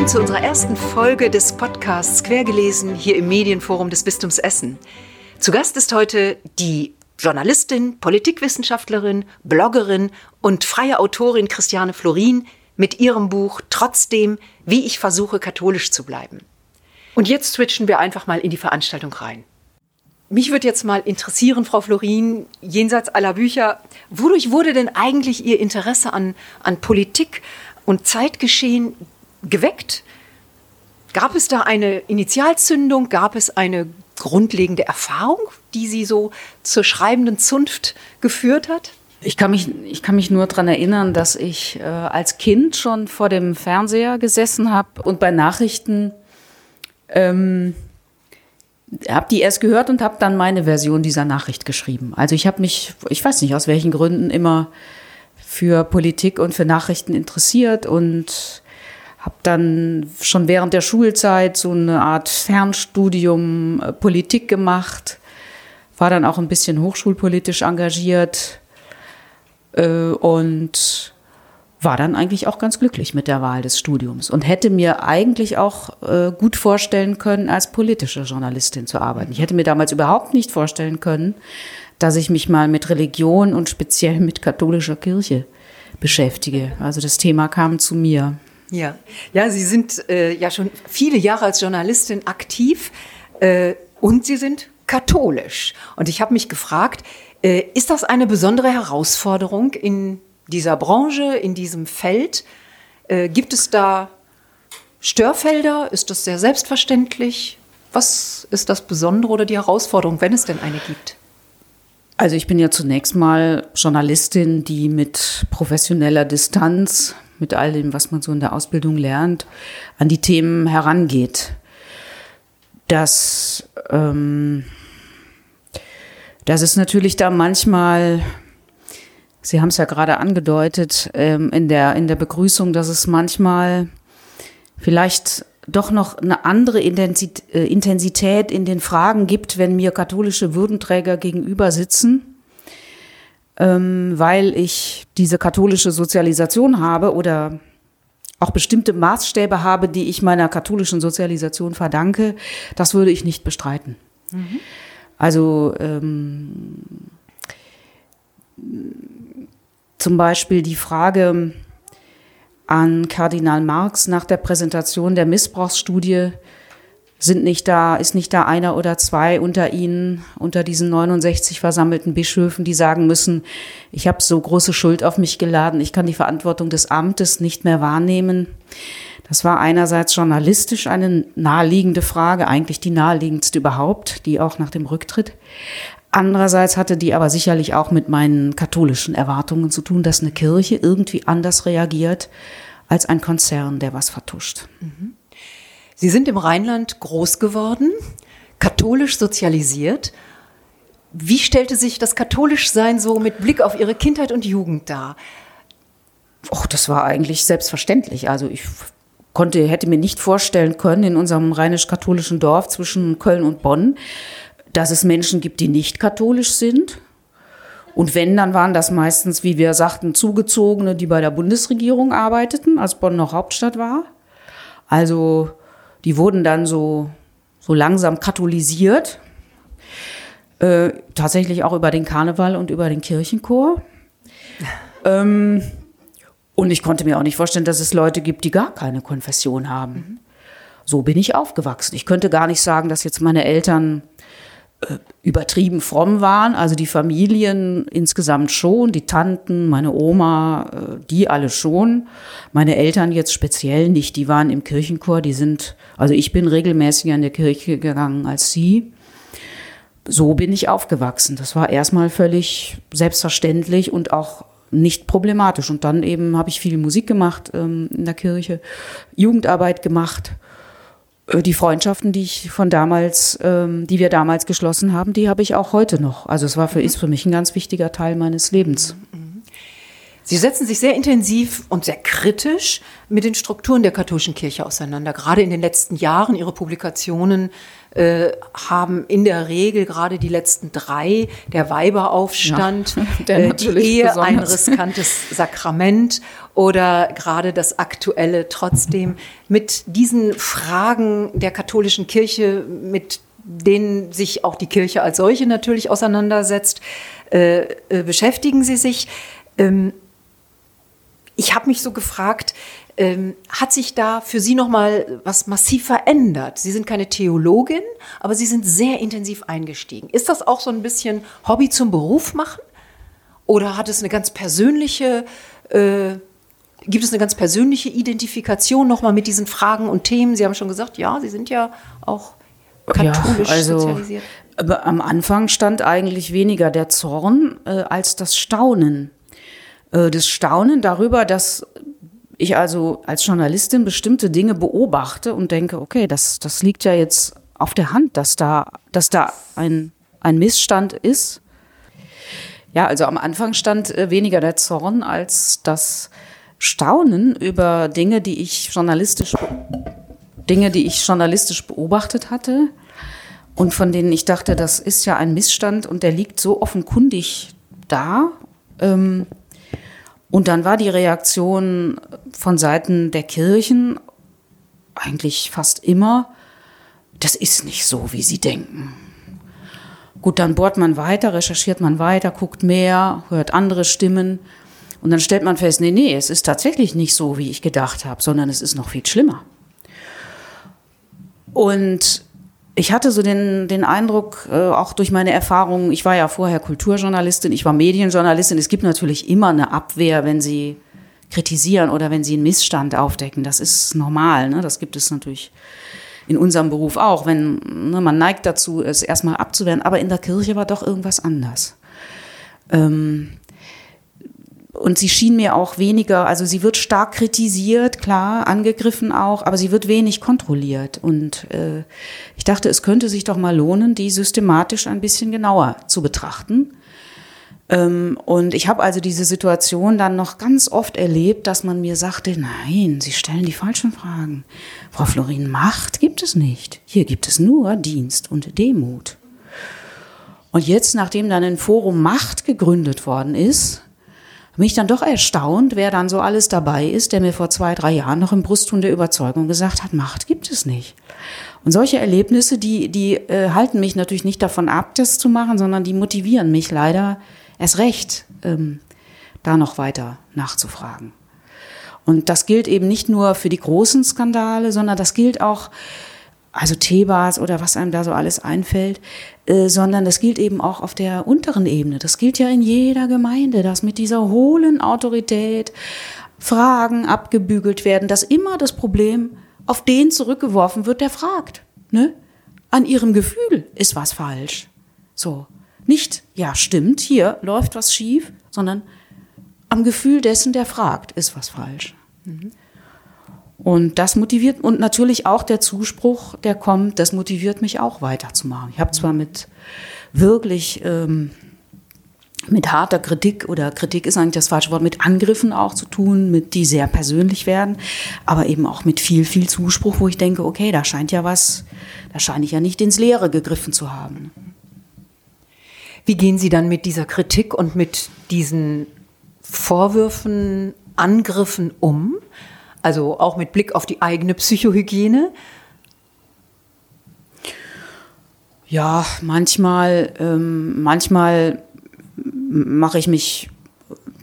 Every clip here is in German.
willkommen zu unserer ersten Folge des Podcasts Quergelesen hier im Medienforum des Bistums Essen. Zu Gast ist heute die Journalistin, Politikwissenschaftlerin, Bloggerin und freie Autorin Christiane Florin mit ihrem Buch Trotzdem, wie ich versuche, katholisch zu bleiben. Und jetzt switchen wir einfach mal in die Veranstaltung rein. Mich würde jetzt mal interessieren, Frau Florin, jenseits aller Bücher, wodurch wurde denn eigentlich Ihr Interesse an, an Politik und Zeitgeschehen geweckt? Gab es da eine Initialzündung? Gab es eine grundlegende Erfahrung, die Sie so zur schreibenden Zunft geführt hat? Ich kann mich, ich kann mich nur daran erinnern, dass ich äh, als Kind schon vor dem Fernseher gesessen habe und bei Nachrichten ähm, habe die erst gehört und habe dann meine Version dieser Nachricht geschrieben. Also ich habe mich, ich weiß nicht aus welchen Gründen, immer für Politik und für Nachrichten interessiert und habe dann schon während der Schulzeit so eine Art Fernstudium äh, Politik gemacht, war dann auch ein bisschen hochschulpolitisch engagiert äh, und war dann eigentlich auch ganz glücklich mit der Wahl des Studiums und hätte mir eigentlich auch äh, gut vorstellen können, als politische Journalistin zu arbeiten. Ich hätte mir damals überhaupt nicht vorstellen können, dass ich mich mal mit Religion und speziell mit katholischer Kirche beschäftige. Also das Thema kam zu mir. Ja, ja, Sie sind äh, ja schon viele Jahre als Journalistin aktiv äh, und Sie sind katholisch. Und ich habe mich gefragt, äh, ist das eine besondere Herausforderung in dieser Branche, in diesem Feld? Äh, gibt es da Störfelder? Ist das sehr selbstverständlich? Was ist das Besondere oder die Herausforderung, wenn es denn eine gibt? Also ich bin ja zunächst mal Journalistin, die mit professioneller Distanz, mit all dem, was man so in der Ausbildung lernt, an die Themen herangeht. Das, ähm, das ist natürlich da manchmal Sie haben es ja gerade angedeutet ähm, in, der, in der Begrüßung, dass es manchmal vielleicht doch noch eine andere äh, Intensität in den Fragen gibt, wenn mir katholische Würdenträger gegenüber sitzen, ähm, weil ich diese katholische Sozialisation habe oder auch bestimmte Maßstäbe habe, die ich meiner katholischen Sozialisation verdanke, das würde ich nicht bestreiten. Mhm. Also ähm, zum Beispiel die Frage an Kardinal Marx nach der Präsentation der Missbrauchsstudie sind nicht da, ist nicht da einer oder zwei unter Ihnen, unter diesen 69 versammelten Bischöfen, die sagen müssen, ich habe so große Schuld auf mich geladen, ich kann die Verantwortung des Amtes nicht mehr wahrnehmen. Das war einerseits journalistisch eine naheliegende Frage, eigentlich die naheliegendste überhaupt, die auch nach dem Rücktritt. Andererseits hatte die aber sicherlich auch mit meinen katholischen Erwartungen zu tun, dass eine Kirche irgendwie anders reagiert als ein Konzern, der was vertuscht. Mhm. Sie sind im Rheinland groß geworden, katholisch sozialisiert. Wie stellte sich das Katholischsein so mit Blick auf Ihre Kindheit und Jugend dar? Och, das war eigentlich selbstverständlich. Also ich konnte, hätte mir nicht vorstellen können, in unserem rheinisch-katholischen Dorf zwischen Köln und Bonn, dass es Menschen gibt, die nicht katholisch sind. Und wenn, dann waren das meistens, wie wir sagten, Zugezogene, die bei der Bundesregierung arbeiteten, als Bonn noch Hauptstadt war. Also die wurden dann so, so langsam katholisiert. Äh, tatsächlich auch über den Karneval und über den Kirchenchor. ähm, und ich konnte mir auch nicht vorstellen, dass es Leute gibt, die gar keine Konfession haben. Mhm. So bin ich aufgewachsen. Ich könnte gar nicht sagen, dass jetzt meine Eltern äh, übertrieben fromm waren, also die Familien insgesamt schon, die Tanten, meine Oma, äh, die alle schon, meine Eltern jetzt speziell nicht, die waren im Kirchenchor, die sind, also ich bin regelmäßiger in der Kirche gegangen als sie. So bin ich aufgewachsen. Das war erstmal völlig selbstverständlich und auch nicht problematisch. Und dann eben habe ich viel Musik gemacht ähm, in der Kirche, Jugendarbeit gemacht die Freundschaften, die ich von damals, ähm, die wir damals geschlossen haben, die habe ich auch heute noch. Also es war für, ist für mich ein ganz wichtiger Teil meines Lebens. Sie setzen sich sehr intensiv und sehr kritisch mit den Strukturen der katholischen Kirche auseinander. Gerade in den letzten Jahren, Ihre Publikationen äh, haben in der Regel gerade die letzten drei, der Weiberaufstand, ja, äh, die Ehe, besonders. ein riskantes Sakrament oder gerade das aktuelle trotzdem mit diesen Fragen der katholischen Kirche, mit denen sich auch die Kirche als solche natürlich auseinandersetzt, äh, äh beschäftigen Sie sich. Ähm, ich habe mich so gefragt, ähm, hat sich da für Sie noch mal was massiv verändert? Sie sind keine Theologin, aber Sie sind sehr intensiv eingestiegen. Ist das auch so ein bisschen Hobby zum Beruf machen? Oder hat es eine ganz persönliche, äh, gibt es eine ganz persönliche Identifikation noch mal mit diesen Fragen und Themen? Sie haben schon gesagt, ja, Sie sind ja auch katholisch ja, also, sozialisiert. Aber am Anfang stand eigentlich weniger der Zorn äh, als das Staunen. Äh, das Staunen darüber, dass ich also als Journalistin bestimmte Dinge beobachte und denke, okay, das, das liegt ja jetzt auf der Hand, dass da, dass da ein, ein Missstand ist. Ja, also am Anfang stand äh, weniger der Zorn als das Staunen über Dinge, die ich journalistisch, Dinge, die ich journalistisch beobachtet hatte und von denen ich dachte, das ist ja ein Missstand und der liegt so offenkundig da. Ähm, und dann war die Reaktion von Seiten der Kirchen eigentlich fast immer, das ist nicht so, wie sie denken. Gut, dann bohrt man weiter, recherchiert man weiter, guckt mehr, hört andere Stimmen und dann stellt man fest, nee, nee, es ist tatsächlich nicht so, wie ich gedacht habe, sondern es ist noch viel schlimmer. Und ich hatte so den, den Eindruck, äh, auch durch meine Erfahrungen, ich war ja vorher Kulturjournalistin, ich war Medienjournalistin, es gibt natürlich immer eine Abwehr, wenn sie kritisieren oder wenn sie einen Missstand aufdecken. Das ist normal, ne? das gibt es natürlich in unserem Beruf auch, wenn ne, man neigt dazu, es erstmal abzuwehren, aber in der Kirche war doch irgendwas anders. Ähm, und sie schien mir auch weniger, also sie wird stark kritisiert, klar, angegriffen auch, aber sie wird wenig kontrolliert. Und äh, ich dachte, es könnte sich doch mal lohnen, die systematisch ein bisschen genauer zu betrachten. Ähm, und ich habe also diese Situation dann noch ganz oft erlebt, dass man mir sagte, nein, Sie stellen die falschen Fragen. Frau Florin, Macht gibt es nicht. Hier gibt es nur Dienst und Demut. Und jetzt, nachdem dann ein Forum Macht gegründet worden ist, bin ich dann doch erstaunt, wer dann so alles dabei ist, der mir vor zwei, drei Jahren noch im Brustton der Überzeugung gesagt hat, Macht gibt es nicht. Und solche Erlebnisse, die, die äh, halten mich natürlich nicht davon ab, das zu machen, sondern die motivieren mich leider erst recht, ähm, da noch weiter nachzufragen. Und das gilt eben nicht nur für die großen Skandale, sondern das gilt auch also Thebas oder was einem da so alles einfällt, äh, sondern das gilt eben auch auf der unteren Ebene. Das gilt ja in jeder Gemeinde, dass mit dieser hohlen Autorität Fragen abgebügelt werden, dass immer das Problem auf den zurückgeworfen wird, der fragt. Ne? An ihrem Gefühl ist was falsch. So. Nicht, ja, stimmt, hier läuft was schief, sondern am Gefühl dessen, der fragt, ist was falsch. Mhm. Und das motiviert, und natürlich auch der Zuspruch, der kommt, das motiviert mich auch weiterzumachen. Ich habe zwar mit wirklich ähm, mit harter Kritik oder Kritik ist eigentlich das falsche Wort, mit Angriffen auch zu tun, mit die sehr persönlich werden, aber eben auch mit viel, viel Zuspruch, wo ich denke, okay, da scheint ja was, da scheine ich ja nicht ins Leere gegriffen zu haben. Wie gehen Sie dann mit dieser Kritik und mit diesen Vorwürfen, Angriffen um? Also auch mit Blick auf die eigene Psychohygiene? Ja, manchmal, ähm, manchmal mache ich mich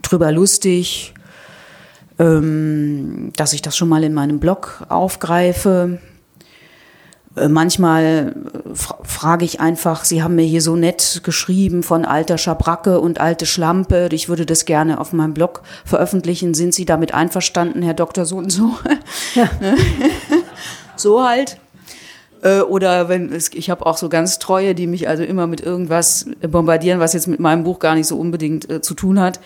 drüber lustig, ähm, dass ich das schon mal in meinem Blog aufgreife. Äh, manchmal äh, frage ich einfach, Sie haben mir hier so nett geschrieben von alter Schabracke und alte Schlampe. Ich würde das gerne auf meinem Blog veröffentlichen. Sind Sie damit einverstanden, Herr Doktor so und so? Ja. so halt. Äh, oder wenn ich habe auch so ganz treue, die mich also immer mit irgendwas bombardieren, was jetzt mit meinem Buch gar nicht so unbedingt äh, zu tun hat.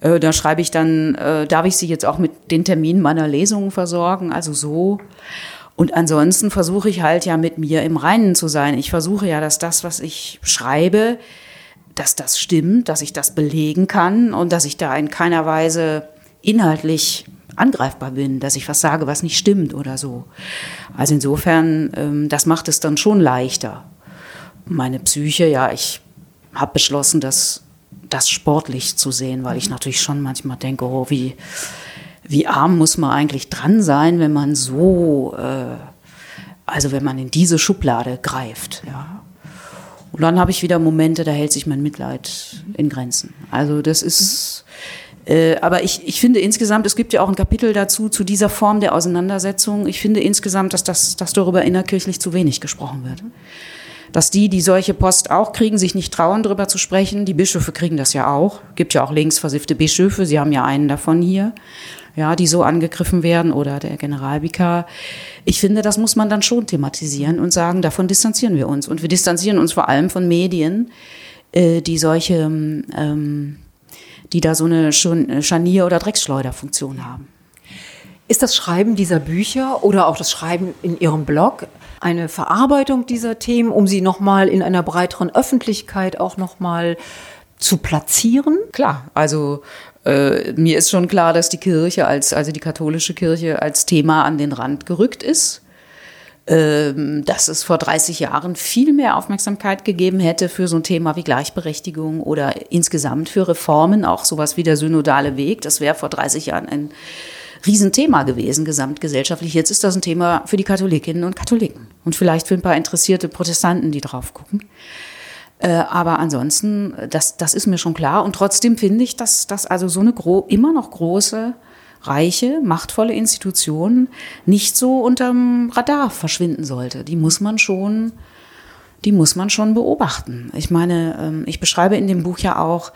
Äh, da schreibe ich dann, äh, darf ich Sie jetzt auch mit den Terminen meiner Lesungen versorgen? Also so. Und ansonsten versuche ich halt ja mit mir im Reinen zu sein. Ich versuche ja, dass das, was ich schreibe, dass das stimmt, dass ich das belegen kann und dass ich da in keiner Weise inhaltlich angreifbar bin, dass ich was sage, was nicht stimmt oder so. Also insofern, ähm, das macht es dann schon leichter. Meine Psyche, ja, ich habe beschlossen, das, das sportlich zu sehen, weil ich natürlich schon manchmal denke, oh, wie, wie arm muss man eigentlich dran sein, wenn man so, äh, also wenn man in diese Schublade greift, ja. Und dann habe ich wieder Momente, da hält sich mein Mitleid in Grenzen. Also das ist, äh, aber ich, ich finde insgesamt, es gibt ja auch ein Kapitel dazu, zu dieser Form der Auseinandersetzung. Ich finde insgesamt, dass, das, dass darüber innerkirchlich zu wenig gesprochen wird. Dass die, die solche Post auch kriegen, sich nicht trauen, darüber zu sprechen. Die Bischöfe kriegen das ja auch. Gibt ja auch linksversiffte Bischöfe. Sie haben ja einen davon hier ja, die so angegriffen werden oder der Generalvikar. Ich finde, das muss man dann schon thematisieren und sagen, davon distanzieren wir uns. Und wir distanzieren uns vor allem von Medien, äh, die solche, ähm, die da so eine Scharnier- oder Drecksschleuderfunktion haben. Ist das Schreiben dieser Bücher oder auch das Schreiben in Ihrem Blog eine Verarbeitung dieser Themen, um sie nochmal in einer breiteren Öffentlichkeit auch nochmal zu platzieren? Klar, also äh, mir ist schon klar, dass die Kirche als, also die katholische Kirche als Thema an den Rand gerückt ist. Ähm, dass es vor 30 Jahren viel mehr Aufmerksamkeit gegeben hätte für so ein Thema wie Gleichberechtigung oder insgesamt für Reformen, auch sowas wie der synodale Weg. Das wäre vor 30 Jahren ein Riesenthema gewesen, gesamtgesellschaftlich. Jetzt ist das ein Thema für die Katholikinnen und Katholiken und vielleicht für ein paar interessierte Protestanten, die drauf gucken. Äh, aber ansonsten, das, das ist mir schon klar. Und trotzdem finde ich, dass, dass also so eine gro immer noch große, reiche, machtvolle Institution nicht so unterm Radar verschwinden sollte. Die muss man schon, die muss man schon beobachten. Ich meine, ähm, ich beschreibe in dem Buch ja auch,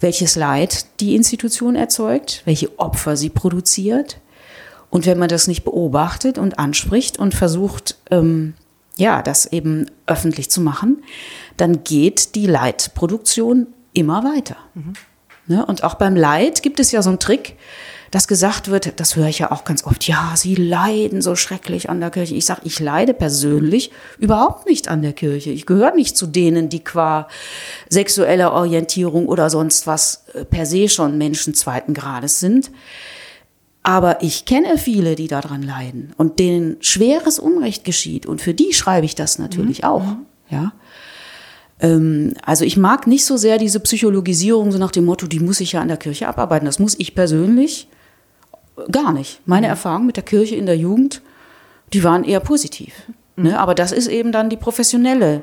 welches Leid die Institution erzeugt, welche Opfer sie produziert. Und wenn man das nicht beobachtet und anspricht und versucht, ähm, ja, das eben öffentlich zu machen, dann geht die Leitproduktion immer weiter. Mhm. Ne? Und auch beim Leid gibt es ja so einen Trick, dass gesagt wird, das höre ich ja auch ganz oft, ja, Sie leiden so schrecklich an der Kirche. Ich sage, ich leide persönlich überhaupt nicht an der Kirche. Ich gehöre nicht zu denen, die qua sexueller Orientierung oder sonst was äh, per se schon Menschen zweiten Grades sind. Aber ich kenne viele, die daran leiden und denen schweres Unrecht geschieht. Und für die schreibe ich das natürlich mhm. auch. Mhm. Ja. Ähm, also ich mag nicht so sehr diese Psychologisierung so nach dem Motto, die muss ich ja an der Kirche abarbeiten. Das muss ich persönlich gar nicht. Meine mhm. Erfahrungen mit der Kirche in der Jugend, die waren eher positiv. Mhm. Ne? Aber das ist eben dann die professionelle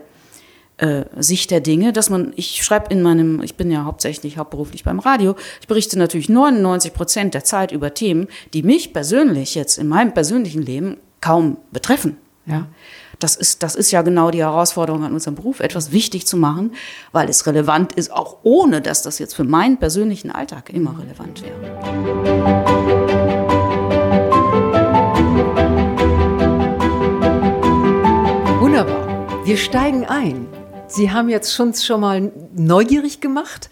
äh, Sicht der Dinge, dass man, ich schreibe in meinem, ich bin ja hauptsächlich hauptberuflich beim Radio, ich berichte natürlich 99 Prozent der Zeit über Themen, die mich persönlich jetzt in meinem persönlichen Leben kaum betreffen. Ja. Das ist, das ist ja genau die Herausforderung an unserem Beruf, etwas wichtig zu machen, weil es relevant ist, auch ohne dass das jetzt für meinen persönlichen Alltag immer relevant wäre. Wir steigen ein. Sie haben jetzt schon, schon mal neugierig gemacht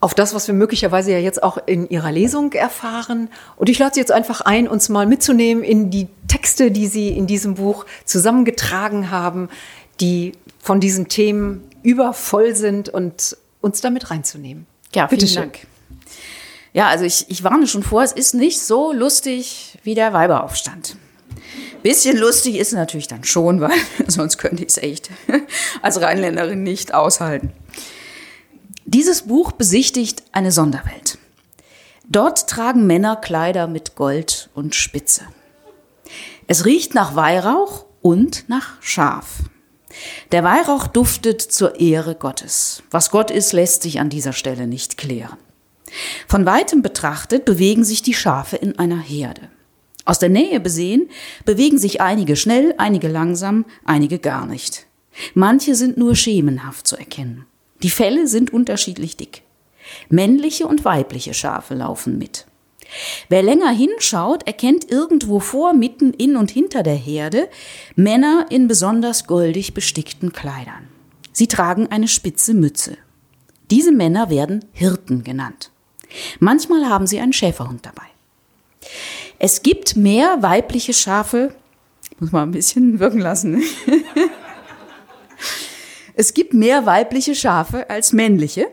auf das, was wir möglicherweise ja jetzt auch in Ihrer Lesung erfahren. Und ich lade Sie jetzt einfach ein, uns mal mitzunehmen in die Texte, die Sie in diesem Buch zusammengetragen haben, die von diesen Themen übervoll sind und uns damit reinzunehmen. Ja, Bitte vielen Dank. Ja, also ich, ich warne schon vor, es ist nicht so lustig wie der Weiberaufstand. Bisschen lustig ist natürlich dann schon, weil sonst könnte ich es echt als Rheinländerin nicht aushalten. Dieses Buch besichtigt eine Sonderwelt. Dort tragen Männer Kleider mit Gold und Spitze. Es riecht nach Weihrauch und nach Schaf. Der Weihrauch duftet zur Ehre Gottes. Was Gott ist, lässt sich an dieser Stelle nicht klären. Von weitem betrachtet bewegen sich die Schafe in einer Herde. Aus der Nähe besehen bewegen sich einige schnell, einige langsam, einige gar nicht. Manche sind nur schemenhaft zu erkennen. Die Felle sind unterschiedlich dick. Männliche und weibliche Schafe laufen mit. Wer länger hinschaut, erkennt irgendwo vor, mitten in und hinter der Herde Männer in besonders goldig bestickten Kleidern. Sie tragen eine spitze Mütze. Diese Männer werden Hirten genannt. Manchmal haben sie einen Schäferhund dabei. Es gibt mehr weibliche Schafe, muss man ein bisschen wirken lassen. Es gibt mehr weibliche Schafe als männliche,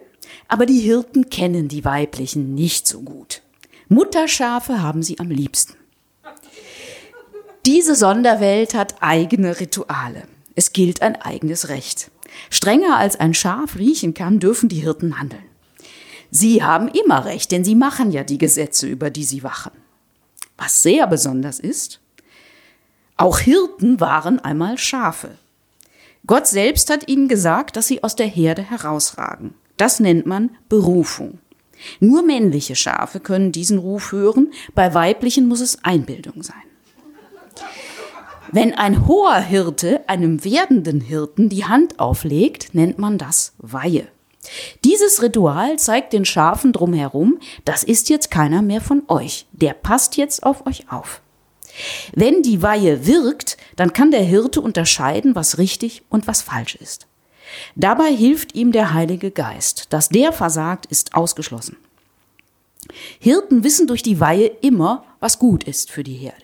aber die Hirten kennen die weiblichen nicht so gut. Mutterschafe haben sie am liebsten. Diese Sonderwelt hat eigene Rituale. Es gilt ein eigenes Recht. Strenger als ein Schaf riechen kann, dürfen die Hirten handeln. Sie haben immer recht, denn sie machen ja die Gesetze, über die sie wachen. Was sehr besonders ist, auch Hirten waren einmal Schafe. Gott selbst hat ihnen gesagt, dass sie aus der Herde herausragen. Das nennt man Berufung. Nur männliche Schafe können diesen Ruf hören, bei weiblichen muss es Einbildung sein. Wenn ein hoher Hirte einem werdenden Hirten die Hand auflegt, nennt man das Weihe. Dieses Ritual zeigt den Schafen drumherum, das ist jetzt keiner mehr von euch, der passt jetzt auf euch auf. Wenn die Weihe wirkt, dann kann der Hirte unterscheiden, was richtig und was falsch ist. Dabei hilft ihm der Heilige Geist. Dass der versagt, ist ausgeschlossen. Hirten wissen durch die Weihe immer, was gut ist für die Herde.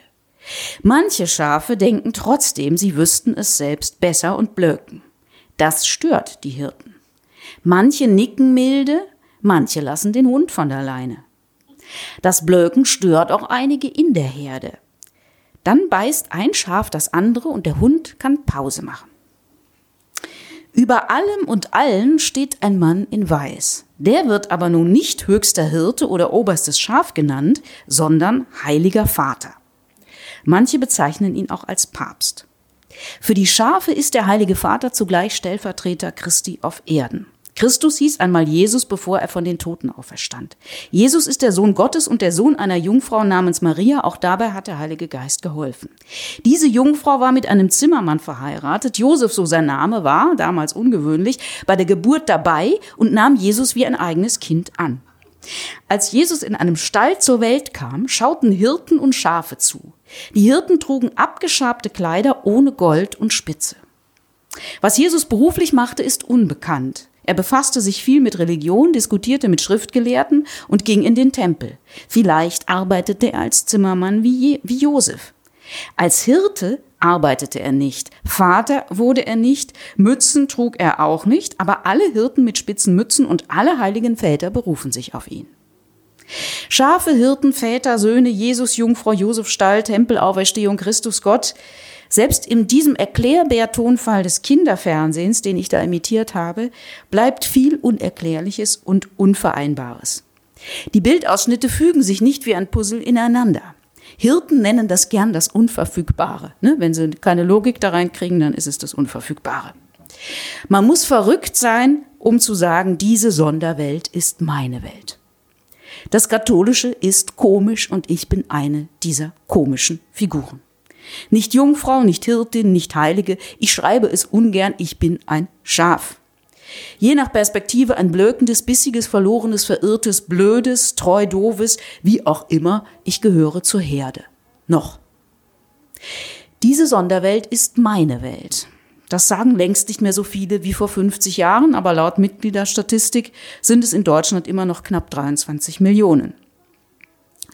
Manche Schafe denken trotzdem, sie wüssten es selbst besser und blöken. Das stört die Hirten. Manche nicken milde, manche lassen den Hund von der Leine. Das Blöken stört auch einige in der Herde. Dann beißt ein Schaf das andere und der Hund kann Pause machen. Über allem und allen steht ein Mann in Weiß. Der wird aber nun nicht höchster Hirte oder oberstes Schaf genannt, sondern heiliger Vater. Manche bezeichnen ihn auch als Papst. Für die Schafe ist der heilige Vater zugleich Stellvertreter Christi auf Erden. Christus hieß einmal Jesus, bevor er von den Toten auferstand. Jesus ist der Sohn Gottes und der Sohn einer Jungfrau namens Maria. Auch dabei hat der Heilige Geist geholfen. Diese Jungfrau war mit einem Zimmermann verheiratet. Josef, so sein Name, war, damals ungewöhnlich, bei der Geburt dabei und nahm Jesus wie ein eigenes Kind an. Als Jesus in einem Stall zur Welt kam, schauten Hirten und Schafe zu. Die Hirten trugen abgeschabte Kleider ohne Gold und Spitze. Was Jesus beruflich machte, ist unbekannt. Er befasste sich viel mit Religion, diskutierte mit Schriftgelehrten und ging in den Tempel. Vielleicht arbeitete er als Zimmermann wie, wie Josef. Als Hirte arbeitete er nicht. Vater wurde er nicht. Mützen trug er auch nicht. Aber alle Hirten mit spitzen Mützen und alle heiligen Väter berufen sich auf ihn. Schafe, Hirten, Väter, Söhne, Jesus, Jungfrau, Josef, Stall, Tempelauferstehung, Christus, Gott. Selbst in diesem Erklärbär-Tonfall des Kinderfernsehens, den ich da imitiert habe, bleibt viel Unerklärliches und Unvereinbares. Die Bildausschnitte fügen sich nicht wie ein Puzzle ineinander. Hirten nennen das gern das Unverfügbare. Ne? Wenn sie keine Logik da reinkriegen, dann ist es das Unverfügbare. Man muss verrückt sein, um zu sagen, diese Sonderwelt ist meine Welt. Das Katholische ist komisch und ich bin eine dieser komischen Figuren. Nicht Jungfrau, nicht Hirtin, nicht Heilige. Ich schreibe es ungern, ich bin ein Schaf. Je nach Perspektive ein blökendes, bissiges, verlorenes, verirrtes, blödes, treu, doofes, wie auch immer, ich gehöre zur Herde. Noch. Diese Sonderwelt ist meine Welt. Das sagen längst nicht mehr so viele wie vor 50 Jahren, aber laut Mitgliederstatistik sind es in Deutschland immer noch knapp 23 Millionen.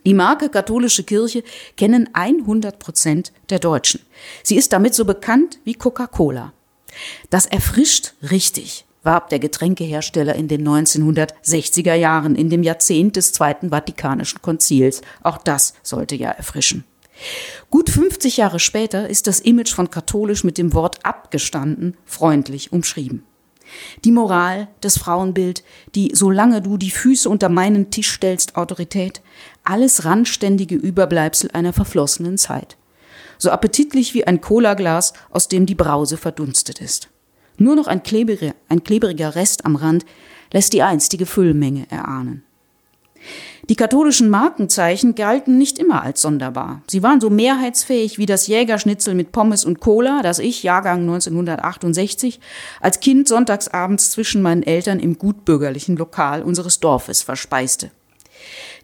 Die Marke katholische Kirche kennen 100 Prozent der Deutschen. Sie ist damit so bekannt wie Coca-Cola. Das erfrischt richtig, warb der Getränkehersteller in den 1960er Jahren, in dem Jahrzehnt des Zweiten Vatikanischen Konzils. Auch das sollte ja erfrischen. Gut 50 Jahre später ist das Image von katholisch mit dem Wort abgestanden freundlich umschrieben. Die Moral, das Frauenbild, die solange du die Füße unter meinen Tisch stellst Autorität, alles randständige Überbleibsel einer verflossenen Zeit. So appetitlich wie ein Colaglas, aus dem die Brause verdunstet ist. Nur noch ein klebriger, ein klebriger Rest am Rand lässt die einstige Füllmenge erahnen. Die katholischen Markenzeichen galten nicht immer als sonderbar. Sie waren so mehrheitsfähig wie das Jägerschnitzel mit Pommes und Cola, das ich, Jahrgang 1968, als Kind sonntagsabends zwischen meinen Eltern im gutbürgerlichen Lokal unseres Dorfes verspeiste.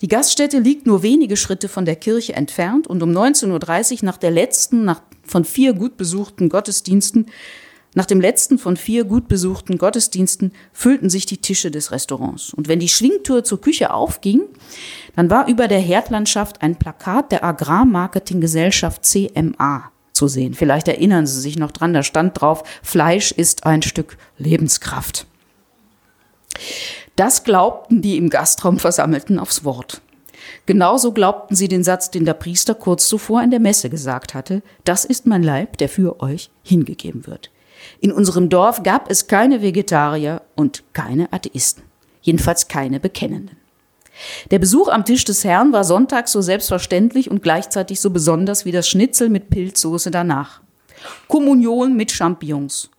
Die Gaststätte liegt nur wenige Schritte von der Kirche entfernt und um 19.30 Uhr nach der letzten nach, von vier gut besuchten Gottesdiensten nach dem letzten von vier gut besuchten Gottesdiensten füllten sich die Tische des Restaurants. Und wenn die Schwingtür zur Küche aufging, dann war über der Herdlandschaft ein Plakat der Agrarmarketinggesellschaft CMA. zu sehen. Vielleicht erinnern Sie sich noch dran, da stand drauf, Fleisch ist ein Stück Lebenskraft. Das glaubten die im Gastraum Versammelten aufs Wort. Genauso glaubten sie den Satz, den der Priester kurz zuvor in der Messe gesagt hatte, das ist mein Leib, der für euch hingegeben wird. In unserem Dorf gab es keine Vegetarier und keine Atheisten, jedenfalls keine Bekennenden. Der Besuch am Tisch des Herrn war sonntags so selbstverständlich und gleichzeitig so besonders wie das Schnitzel mit Pilzsoße danach. Kommunion mit Champignons.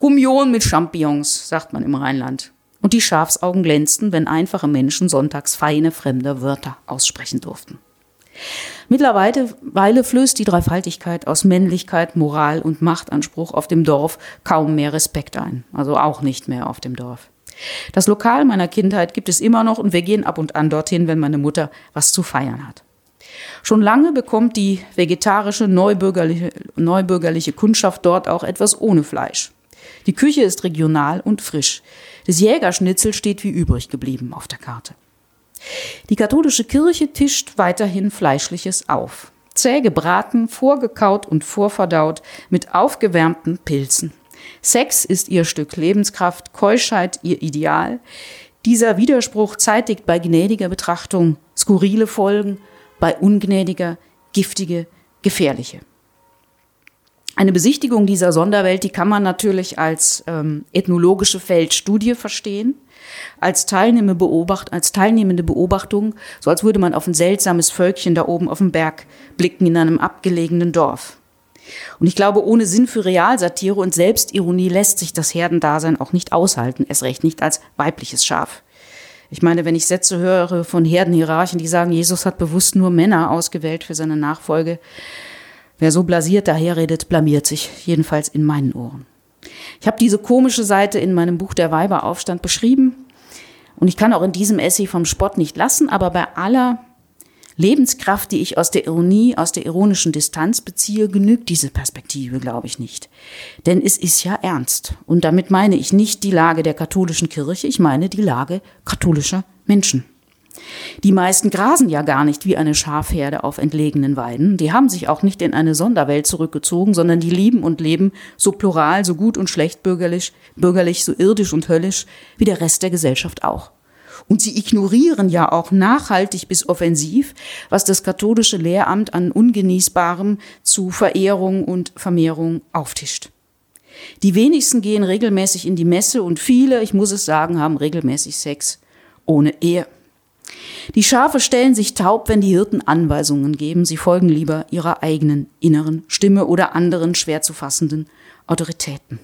Kommunion mit Champignons, sagt man im Rheinland und die Schafsaugen glänzten, wenn einfache Menschen sonntags feine fremde Wörter aussprechen durften. Mittlerweile flößt die Dreifaltigkeit aus Männlichkeit, Moral und Machtanspruch auf dem Dorf kaum mehr Respekt ein, also auch nicht mehr auf dem Dorf. Das Lokal meiner Kindheit gibt es immer noch und wir gehen ab und an dorthin, wenn meine Mutter was zu feiern hat. Schon lange bekommt die vegetarische neubürgerliche, neubürgerliche Kundschaft dort auch etwas ohne Fleisch. Die Küche ist regional und frisch. Das Jägerschnitzel steht wie übrig geblieben auf der Karte. Die katholische Kirche tischt weiterhin Fleischliches auf. Zäh gebraten, vorgekaut und vorverdaut mit aufgewärmten Pilzen. Sex ist ihr Stück Lebenskraft, Keuschheit ihr Ideal. Dieser Widerspruch zeitigt bei gnädiger Betrachtung skurrile Folgen, bei ungnädiger giftige, gefährliche. Eine Besichtigung dieser Sonderwelt, die kann man natürlich als ähm, ethnologische Feldstudie verstehen, als teilnehmende, Beobacht, als teilnehmende Beobachtung, so als würde man auf ein seltsames Völkchen da oben auf dem Berg blicken in einem abgelegenen Dorf. Und ich glaube, ohne Sinn für Realsatire und Selbstironie lässt sich das Herdendasein auch nicht aushalten, erst recht nicht als weibliches Schaf. Ich meine, wenn ich Sätze höre von Herdenhierarchen, die sagen, Jesus hat bewusst nur Männer ausgewählt für seine Nachfolge, Wer so blasiert daherredet, blamiert sich, jedenfalls in meinen Ohren. Ich habe diese komische Seite in meinem Buch Der Weiberaufstand beschrieben und ich kann auch in diesem Essay vom Spott nicht lassen, aber bei aller Lebenskraft, die ich aus der Ironie, aus der ironischen Distanz beziehe, genügt diese Perspektive, glaube ich nicht. Denn es ist ja ernst. Und damit meine ich nicht die Lage der katholischen Kirche, ich meine die Lage katholischer Menschen. Die meisten grasen ja gar nicht wie eine Schafherde auf entlegenen Weiden. Die haben sich auch nicht in eine Sonderwelt zurückgezogen, sondern die lieben und leben so plural, so gut und schlecht bürgerlich, bürgerlich, so irdisch und höllisch wie der Rest der Gesellschaft auch. Und sie ignorieren ja auch nachhaltig bis offensiv, was das katholische Lehramt an Ungenießbarem zu Verehrung und Vermehrung auftischt. Die wenigsten gehen regelmäßig in die Messe und viele, ich muss es sagen, haben regelmäßig Sex ohne Ehe. Die Schafe stellen sich taub, wenn die Hirten Anweisungen geben. Sie folgen lieber ihrer eigenen inneren Stimme oder anderen schwer zu fassenden Autoritäten.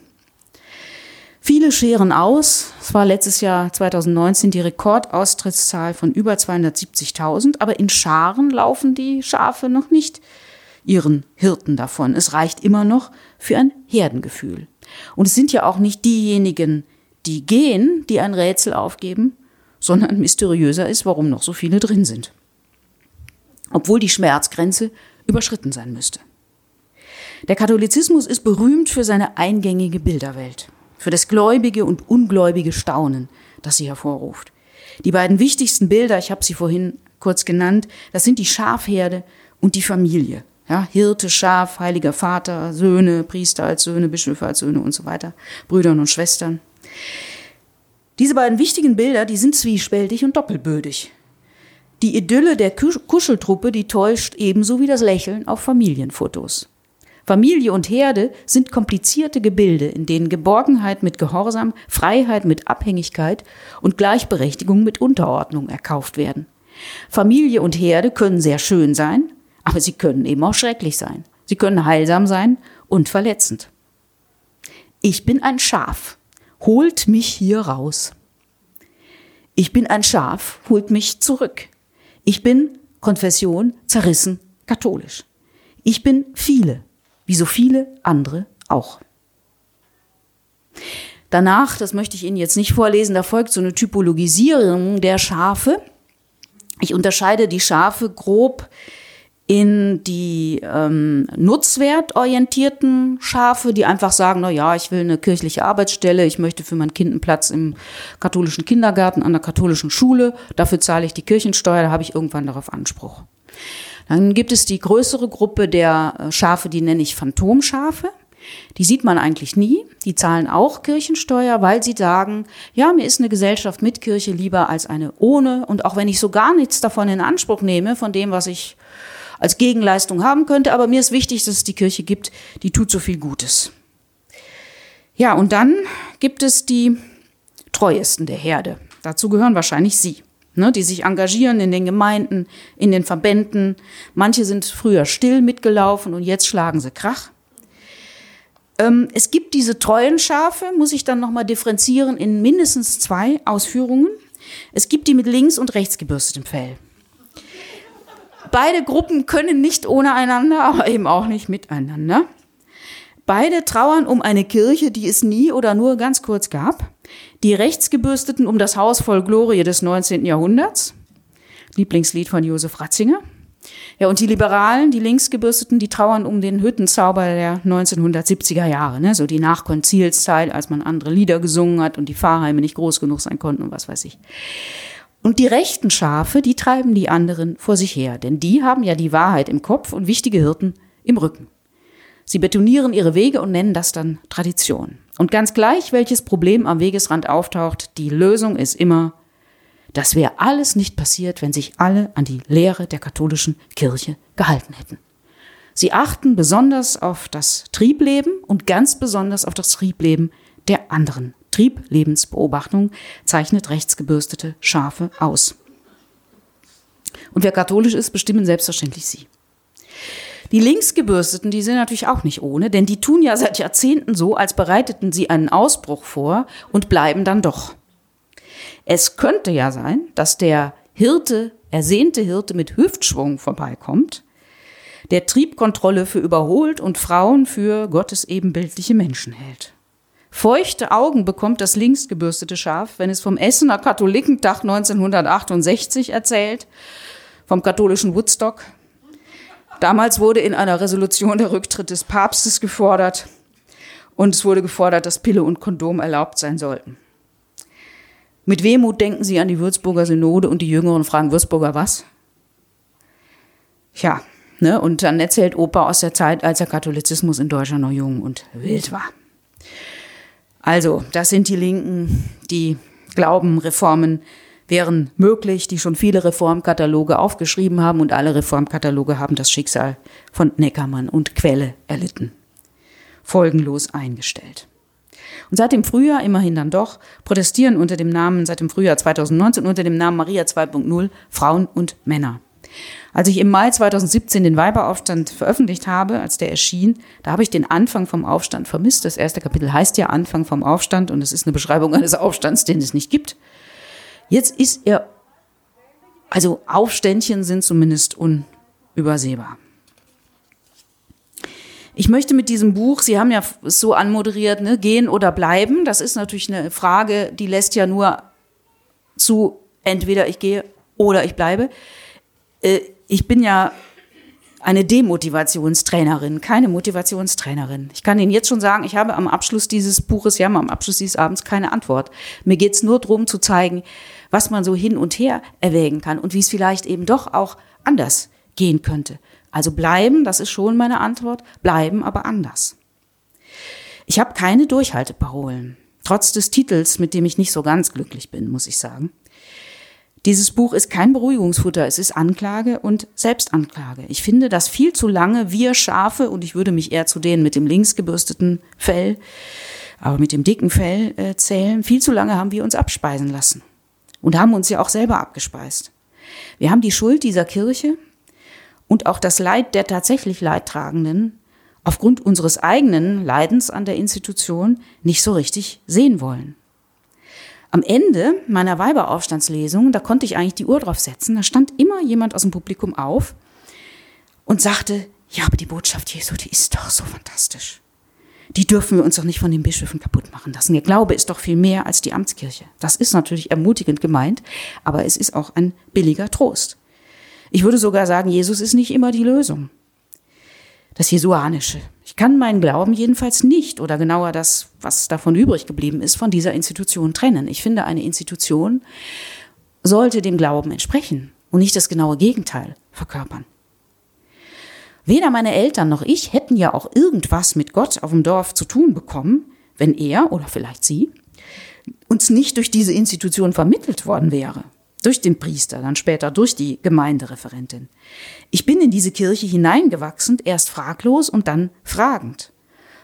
Viele scheren aus. Es war letztes Jahr 2019 die Rekordaustrittszahl von über 270.000, aber in Scharen laufen die Schafe noch nicht ihren Hirten davon. Es reicht immer noch für ein Herdengefühl. Und es sind ja auch nicht diejenigen, die gehen, die ein Rätsel aufgeben, sondern mysteriöser ist, warum noch so viele drin sind. Obwohl die Schmerzgrenze überschritten sein müsste. Der Katholizismus ist berühmt für seine eingängige Bilderwelt, für das gläubige und ungläubige Staunen, das sie hervorruft. Die beiden wichtigsten Bilder, ich habe sie vorhin kurz genannt, das sind die Schafherde und die Familie. Ja, Hirte, Schaf, heiliger Vater, Söhne, Priester als Söhne, Bischöfe als Söhne und so weiter, Brüdern und Schwestern. Diese beiden wichtigen Bilder, die sind zwiespältig und doppelbödig. Die Idylle der Kuscheltruppe, die täuscht ebenso wie das Lächeln auf Familienfotos. Familie und Herde sind komplizierte Gebilde, in denen Geborgenheit mit Gehorsam, Freiheit mit Abhängigkeit und Gleichberechtigung mit Unterordnung erkauft werden. Familie und Herde können sehr schön sein, aber sie können eben auch schrecklich sein. Sie können heilsam sein und verletzend. Ich bin ein Schaf, holt mich hier raus. Ich bin ein Schaf, holt mich zurück. Ich bin, Konfession, zerrissen, katholisch. Ich bin viele, wie so viele andere auch. Danach, das möchte ich Ihnen jetzt nicht vorlesen, da folgt so eine Typologisierung der Schafe. Ich unterscheide die Schafe grob in die ähm, nutzwertorientierten Schafe, die einfach sagen, na ja, ich will eine kirchliche Arbeitsstelle, ich möchte für mein Kind einen Platz im katholischen Kindergarten, an der katholischen Schule, dafür zahle ich die Kirchensteuer, da habe ich irgendwann darauf Anspruch. Dann gibt es die größere Gruppe der äh, Schafe, die nenne ich Phantomschafe. Die sieht man eigentlich nie. Die zahlen auch Kirchensteuer, weil sie sagen, ja, mir ist eine Gesellschaft mit Kirche lieber als eine ohne. Und auch wenn ich so gar nichts davon in Anspruch nehme, von dem, was ich als Gegenleistung haben könnte, aber mir ist wichtig, dass es die Kirche gibt, die tut so viel Gutes. Ja, und dann gibt es die treuesten der Herde. Dazu gehören wahrscheinlich Sie, ne, die sich engagieren in den Gemeinden, in den Verbänden. Manche sind früher still mitgelaufen und jetzt schlagen sie Krach. Ähm, es gibt diese treuen Schafe, muss ich dann nochmal differenzieren, in mindestens zwei Ausführungen. Es gibt die mit links und rechts gebürstetem Fell. Beide Gruppen können nicht ohne einander, aber eben auch nicht miteinander. Beide trauern um eine Kirche, die es nie oder nur ganz kurz gab. Die Rechtsgebürsteten um das Haus voll Glorie des 19. Jahrhunderts. Lieblingslied von Josef Ratzinger. Ja, und die Liberalen, die Linksgebürsteten, die trauern um den Hüttenzauber der 1970er Jahre, ne? so die Nachkonzilszeit, als man andere Lieder gesungen hat und die Pfarrheime nicht groß genug sein konnten und was weiß ich. Und die rechten Schafe, die treiben die anderen vor sich her, denn die haben ja die Wahrheit im Kopf und wichtige Hirten im Rücken. Sie betonieren ihre Wege und nennen das dann Tradition. Und ganz gleich, welches Problem am Wegesrand auftaucht, die Lösung ist immer das wäre alles nicht passiert, wenn sich alle an die Lehre der katholischen Kirche gehalten hätten. Sie achten besonders auf das Triebleben und ganz besonders auf das Triebleben der anderen. Trieblebensbeobachtung zeichnet rechtsgebürstete Schafe aus. Und wer katholisch ist, bestimmen selbstverständlich sie. Die Linksgebürsteten, die sind natürlich auch nicht ohne, denn die tun ja seit Jahrzehnten so, als bereiteten sie einen Ausbruch vor und bleiben dann doch. Es könnte ja sein, dass der Hirte, ersehnte Hirte mit Hüftschwung vorbeikommt, der Triebkontrolle für überholt und Frauen für Gottes ebenbildliche Menschen hält. Feuchte Augen bekommt das linksgebürstete Schaf, wenn es vom Essener Katholikentag 1968 erzählt, vom katholischen Woodstock. Damals wurde in einer Resolution der Rücktritt des Papstes gefordert und es wurde gefordert, dass Pille und Kondom erlaubt sein sollten. Mit Wehmut denken sie an die Würzburger Synode und die Jüngeren fragen Würzburger was? Tja, ne? Und dann erzählt Opa aus der Zeit, als der Katholizismus in Deutschland noch jung und wild war. Also, das sind die Linken, die glauben, Reformen wären möglich, die schon viele Reformkataloge aufgeschrieben haben und alle Reformkataloge haben das Schicksal von Neckermann und Quelle erlitten. Folgenlos eingestellt. Und seit dem Frühjahr, immerhin dann doch, protestieren unter dem Namen, seit dem Frühjahr 2019 unter dem Namen Maria 2.0 Frauen und Männer. Als ich im Mai 2017 den Weiberaufstand veröffentlicht habe, als der erschien, da habe ich den Anfang vom Aufstand vermisst. Das erste Kapitel heißt ja Anfang vom Aufstand und es ist eine Beschreibung eines Aufstands, den es nicht gibt. Jetzt ist er, also Aufständchen sind zumindest unübersehbar. Ich möchte mit diesem Buch, Sie haben ja so anmoderiert, ne, gehen oder bleiben. Das ist natürlich eine Frage, die lässt ja nur zu, entweder ich gehe oder ich bleibe. Äh, ich bin ja eine Demotivationstrainerin, keine Motivationstrainerin. Ich kann Ihnen jetzt schon sagen, ich habe am Abschluss dieses Buches, ja, am Abschluss dieses Abends keine Antwort. Mir geht's nur darum zu zeigen, was man so hin und her erwägen kann und wie es vielleicht eben doch auch anders gehen könnte. Also bleiben, das ist schon meine Antwort, bleiben aber anders. Ich habe keine Durchhalteparolen, trotz des Titels, mit dem ich nicht so ganz glücklich bin, muss ich sagen. Dieses Buch ist kein Beruhigungsfutter, es ist Anklage und Selbstanklage. Ich finde, dass viel zu lange wir Schafe, und ich würde mich eher zu denen mit dem linksgebürsteten Fell, aber mit dem dicken Fell äh, zählen, viel zu lange haben wir uns abspeisen lassen. Und haben uns ja auch selber abgespeist. Wir haben die Schuld dieser Kirche, und auch das Leid der tatsächlich Leidtragenden aufgrund unseres eigenen Leidens an der Institution nicht so richtig sehen wollen. Am Ende meiner Weiberaufstandslesung, da konnte ich eigentlich die Uhr drauf setzen, da stand immer jemand aus dem Publikum auf und sagte, ja, aber die Botschaft Jesu, die ist doch so fantastisch. Die dürfen wir uns doch nicht von den Bischöfen kaputt machen lassen. Der Glaube ist doch viel mehr als die Amtskirche. Das ist natürlich ermutigend gemeint, aber es ist auch ein billiger Trost. Ich würde sogar sagen, Jesus ist nicht immer die Lösung. Das Jesuanische. Ich kann meinen Glauben jedenfalls nicht oder genauer das, was davon übrig geblieben ist, von dieser Institution trennen. Ich finde, eine Institution sollte dem Glauben entsprechen und nicht das genaue Gegenteil verkörpern. Weder meine Eltern noch ich hätten ja auch irgendwas mit Gott auf dem Dorf zu tun bekommen, wenn er oder vielleicht sie uns nicht durch diese Institution vermittelt worden wäre. Durch den Priester, dann später durch die Gemeindereferentin. Ich bin in diese Kirche hineingewachsen, erst fraglos und dann fragend.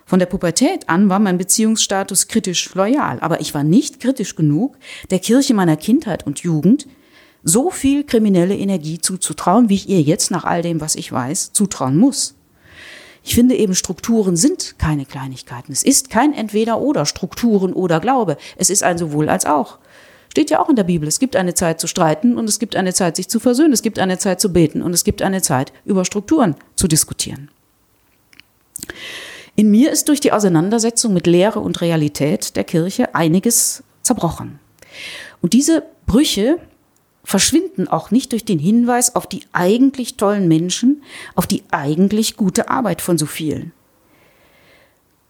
Von der Pubertät an war mein Beziehungsstatus kritisch loyal, aber ich war nicht kritisch genug, der Kirche meiner Kindheit und Jugend so viel kriminelle Energie zuzutrauen, wie ich ihr jetzt nach all dem, was ich weiß, zutrauen muss. Ich finde eben, Strukturen sind keine Kleinigkeiten. Es ist kein Entweder-Oder, Strukturen oder Glaube. Es ist ein sowohl als auch. Steht ja auch in der Bibel. Es gibt eine Zeit zu streiten und es gibt eine Zeit, sich zu versöhnen. Es gibt eine Zeit zu beten und es gibt eine Zeit, über Strukturen zu diskutieren. In mir ist durch die Auseinandersetzung mit Lehre und Realität der Kirche einiges zerbrochen. Und diese Brüche verschwinden auch nicht durch den Hinweis auf die eigentlich tollen Menschen, auf die eigentlich gute Arbeit von so vielen.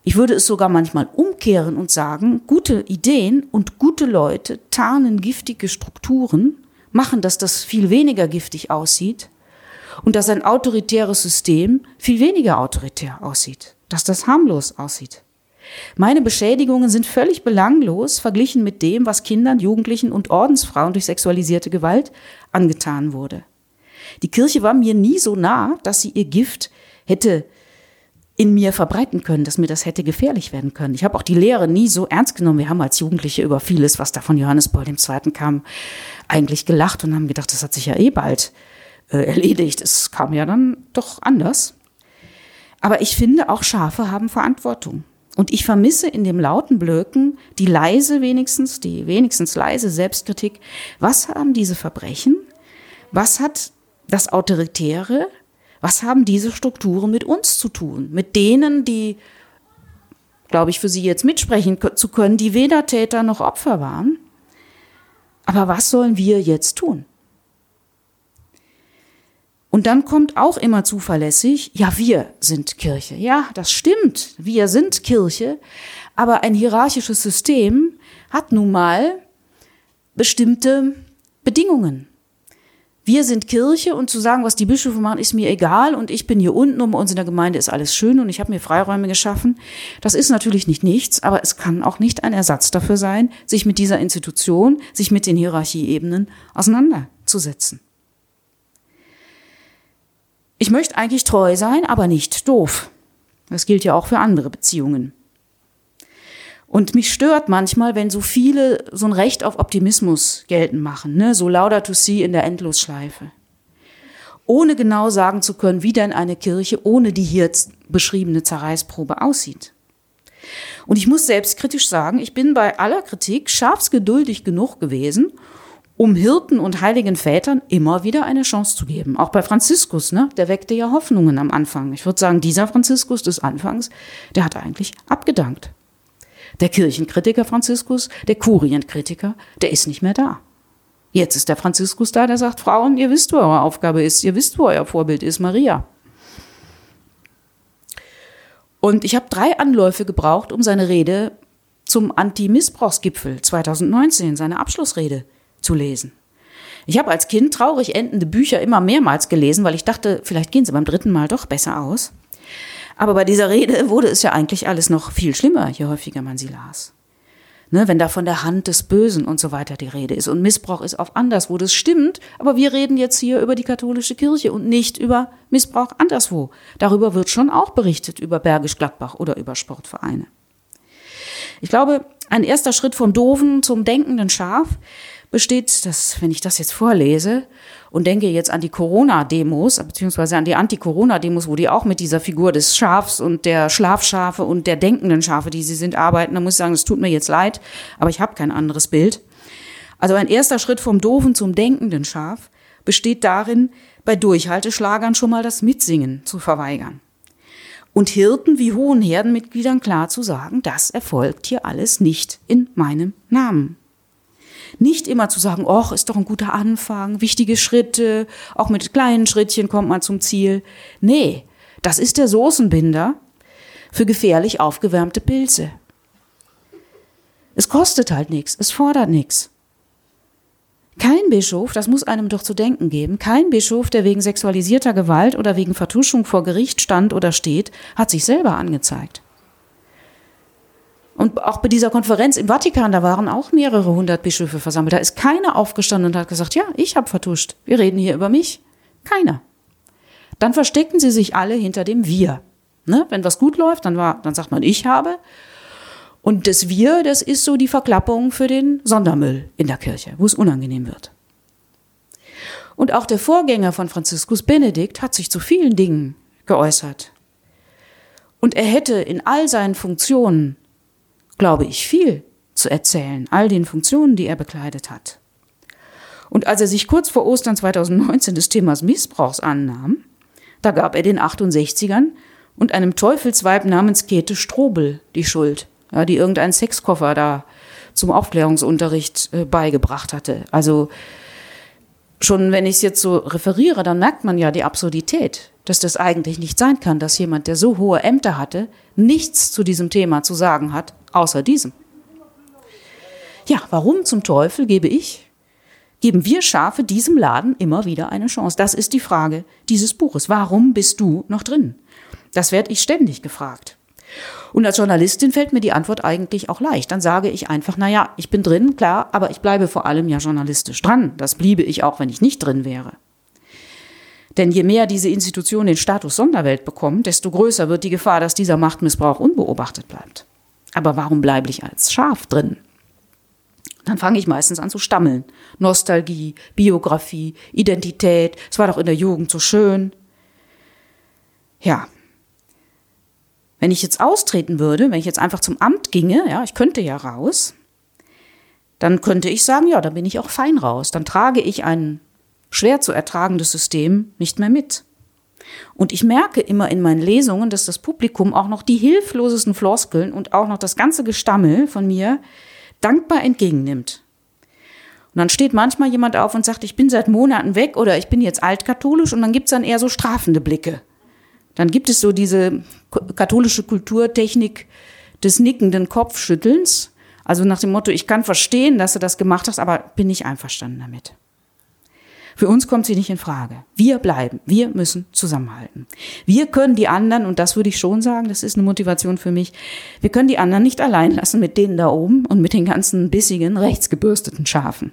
Ich würde es sogar manchmal umkehren und sagen, gute Ideen und gute Leute tarnen giftige Strukturen, machen, dass das viel weniger giftig aussieht und dass ein autoritäres System viel weniger autoritär aussieht, dass das harmlos aussieht. Meine Beschädigungen sind völlig belanglos verglichen mit dem, was Kindern, Jugendlichen und Ordensfrauen durch sexualisierte Gewalt angetan wurde. Die Kirche war mir nie so nah, dass sie ihr Gift hätte in mir verbreiten können, dass mir das hätte gefährlich werden können. Ich habe auch die Lehre nie so ernst genommen. Wir haben als Jugendliche über vieles, was da von Johannes Paul II. kam, eigentlich gelacht und haben gedacht, das hat sich ja eh bald äh, erledigt. Es kam ja dann doch anders. Aber ich finde, auch Schafe haben Verantwortung. Und ich vermisse in dem lauten Blöken die leise wenigstens, die wenigstens leise Selbstkritik. Was haben diese Verbrechen? Was hat das Autoritäre? Was haben diese Strukturen mit uns zu tun? Mit denen, die, glaube ich, für Sie jetzt mitsprechen zu können, die weder Täter noch Opfer waren. Aber was sollen wir jetzt tun? Und dann kommt auch immer zuverlässig, ja, wir sind Kirche. Ja, das stimmt, wir sind Kirche, aber ein hierarchisches System hat nun mal bestimmte Bedingungen. Wir sind Kirche und zu sagen, was die Bischöfe machen, ist mir egal und ich bin hier unten und bei uns in der Gemeinde ist alles schön und ich habe mir Freiräume geschaffen. Das ist natürlich nicht nichts, aber es kann auch nicht ein Ersatz dafür sein, sich mit dieser Institution, sich mit den Hierarchieebenen auseinanderzusetzen. Ich möchte eigentlich treu sein, aber nicht doof. Das gilt ja auch für andere Beziehungen. Und mich stört manchmal, wenn so viele so ein Recht auf Optimismus geltend machen, ne? so to see in der Endlosschleife. Ohne genau sagen zu können, wie denn eine Kirche ohne die hier beschriebene Zerreißprobe aussieht. Und ich muss selbstkritisch sagen, ich bin bei aller Kritik scharfsgeduldig genug gewesen, um Hirten und heiligen Vätern immer wieder eine Chance zu geben. Auch bei Franziskus, ne? der weckte ja Hoffnungen am Anfang. Ich würde sagen, dieser Franziskus des Anfangs, der hat eigentlich abgedankt. Der Kirchenkritiker Franziskus, der Kurienkritiker, der ist nicht mehr da. Jetzt ist der Franziskus da, der sagt, Frauen, ihr wisst, wo eure Aufgabe ist, ihr wisst, wo euer Vorbild ist, Maria. Und ich habe drei Anläufe gebraucht, um seine Rede zum Anti-Missbrauchsgipfel 2019, seine Abschlussrede, zu lesen. Ich habe als Kind traurig endende Bücher immer mehrmals gelesen, weil ich dachte, vielleicht gehen sie beim dritten Mal doch besser aus. Aber bei dieser Rede wurde es ja eigentlich alles noch viel schlimmer, je häufiger man sie las. Ne, wenn da von der Hand des Bösen und so weiter die Rede ist. Und Missbrauch ist auch anderswo. Das stimmt, aber wir reden jetzt hier über die katholische Kirche und nicht über Missbrauch anderswo. Darüber wird schon auch berichtet, über Bergisch Gladbach oder über Sportvereine. Ich glaube, ein erster Schritt vom Doofen zum denkenden Schaf besteht, dass, wenn ich das jetzt vorlese und denke jetzt an die Corona-Demos, beziehungsweise an die Anti-Corona-Demos, wo die auch mit dieser Figur des Schafs und der Schlafschafe und der denkenden Schafe, die sie sind, arbeiten, dann muss ich sagen, es tut mir jetzt leid, aber ich habe kein anderes Bild. Also ein erster Schritt vom Doofen zum denkenden Schaf besteht darin, bei Durchhalteschlagern schon mal das Mitsingen zu verweigern. Und Hirten wie hohen Herdenmitgliedern klar zu sagen, das erfolgt hier alles nicht in meinem Namen. Nicht immer zu sagen, ach, ist doch ein guter Anfang, wichtige Schritte, auch mit kleinen Schrittchen kommt man zum Ziel. Nee, das ist der Soßenbinder für gefährlich aufgewärmte Pilze. Es kostet halt nichts, es fordert nichts. Kein Bischof, das muss einem doch zu denken geben, kein Bischof, der wegen sexualisierter Gewalt oder wegen Vertuschung vor Gericht stand oder steht, hat sich selber angezeigt. Und auch bei dieser Konferenz im Vatikan, da waren auch mehrere hundert Bischöfe versammelt. Da ist keiner aufgestanden und hat gesagt, ja, ich habe vertuscht. Wir reden hier über mich. Keiner. Dann versteckten sie sich alle hinter dem Wir. Ne? Wenn was gut läuft, dann, war, dann sagt man, ich habe. Und das Wir, das ist so die Verklappung für den Sondermüll in der Kirche, wo es unangenehm wird. Und auch der Vorgänger von Franziskus Benedikt hat sich zu vielen Dingen geäußert. Und er hätte in all seinen Funktionen glaube ich, viel zu erzählen, all den Funktionen, die er bekleidet hat. Und als er sich kurz vor Ostern 2019 des Themas Missbrauchs annahm, da gab er den 68ern und einem Teufelsweib namens Käthe Strobel die Schuld, ja, die irgendeinen Sexkoffer da zum Aufklärungsunterricht äh, beigebracht hatte. Also schon wenn ich es jetzt so referiere, dann merkt man ja die Absurdität, dass das eigentlich nicht sein kann, dass jemand, der so hohe Ämter hatte, nichts zu diesem Thema zu sagen hat, außer diesem. Ja, warum zum Teufel gebe ich, geben wir Schafe diesem Laden immer wieder eine Chance? Das ist die Frage dieses Buches. Warum bist du noch drin? Das werde ich ständig gefragt. Und als Journalistin fällt mir die Antwort eigentlich auch leicht. Dann sage ich einfach, na ja, ich bin drin, klar, aber ich bleibe vor allem ja journalistisch dran. Das bliebe ich auch, wenn ich nicht drin wäre. Denn je mehr diese Institution den Status Sonderwelt bekommt, desto größer wird die Gefahr, dass dieser Machtmissbrauch unbeobachtet bleibt. Aber warum bleibe ich als Schaf drin? Dann fange ich meistens an zu stammeln. Nostalgie, Biografie, Identität. Es war doch in der Jugend so schön. Ja. Wenn ich jetzt austreten würde, wenn ich jetzt einfach zum Amt ginge, ja, ich könnte ja raus, dann könnte ich sagen, ja, dann bin ich auch fein raus. Dann trage ich ein schwer zu ertragendes System nicht mehr mit. Und ich merke immer in meinen Lesungen, dass das Publikum auch noch die hilflosesten Floskeln und auch noch das ganze Gestammel von mir dankbar entgegennimmt. Und dann steht manchmal jemand auf und sagt, ich bin seit Monaten weg oder ich bin jetzt altkatholisch und dann gibt's dann eher so strafende Blicke. Dann gibt es so diese katholische Kulturtechnik des nickenden Kopfschüttelns. Also nach dem Motto, ich kann verstehen, dass du das gemacht hast, aber bin nicht einverstanden damit. Für uns kommt sie nicht in Frage. Wir bleiben. Wir müssen zusammenhalten. Wir können die anderen, und das würde ich schon sagen, das ist eine Motivation für mich, wir können die anderen nicht allein lassen mit denen da oben und mit den ganzen bissigen, rechtsgebürsteten Schafen.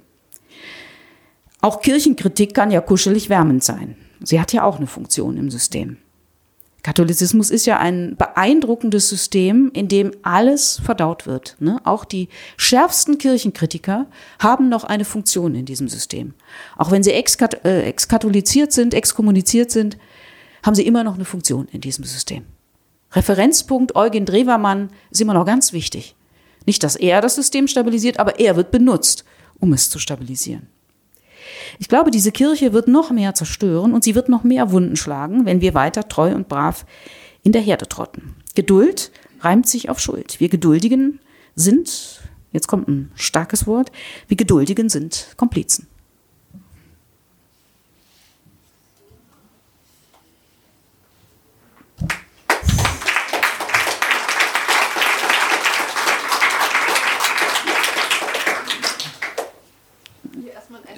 Auch Kirchenkritik kann ja kuschelig wärmend sein. Sie hat ja auch eine Funktion im System. Katholizismus ist ja ein beeindruckendes System, in dem alles verdaut wird. Ne? Auch die schärfsten Kirchenkritiker haben noch eine Funktion in diesem System. Auch wenn sie äh, exkatholiziert sind, exkommuniziert sind, haben sie immer noch eine Funktion in diesem System. Referenzpunkt Eugen Drewermann ist immer noch ganz wichtig. Nicht, dass er das System stabilisiert, aber er wird benutzt, um es zu stabilisieren. Ich glaube, diese Kirche wird noch mehr zerstören und sie wird noch mehr Wunden schlagen, wenn wir weiter treu und brav in der Herde trotten. Geduld reimt sich auf Schuld. Wir Geduldigen sind, jetzt kommt ein starkes Wort, wir Geduldigen sind Komplizen.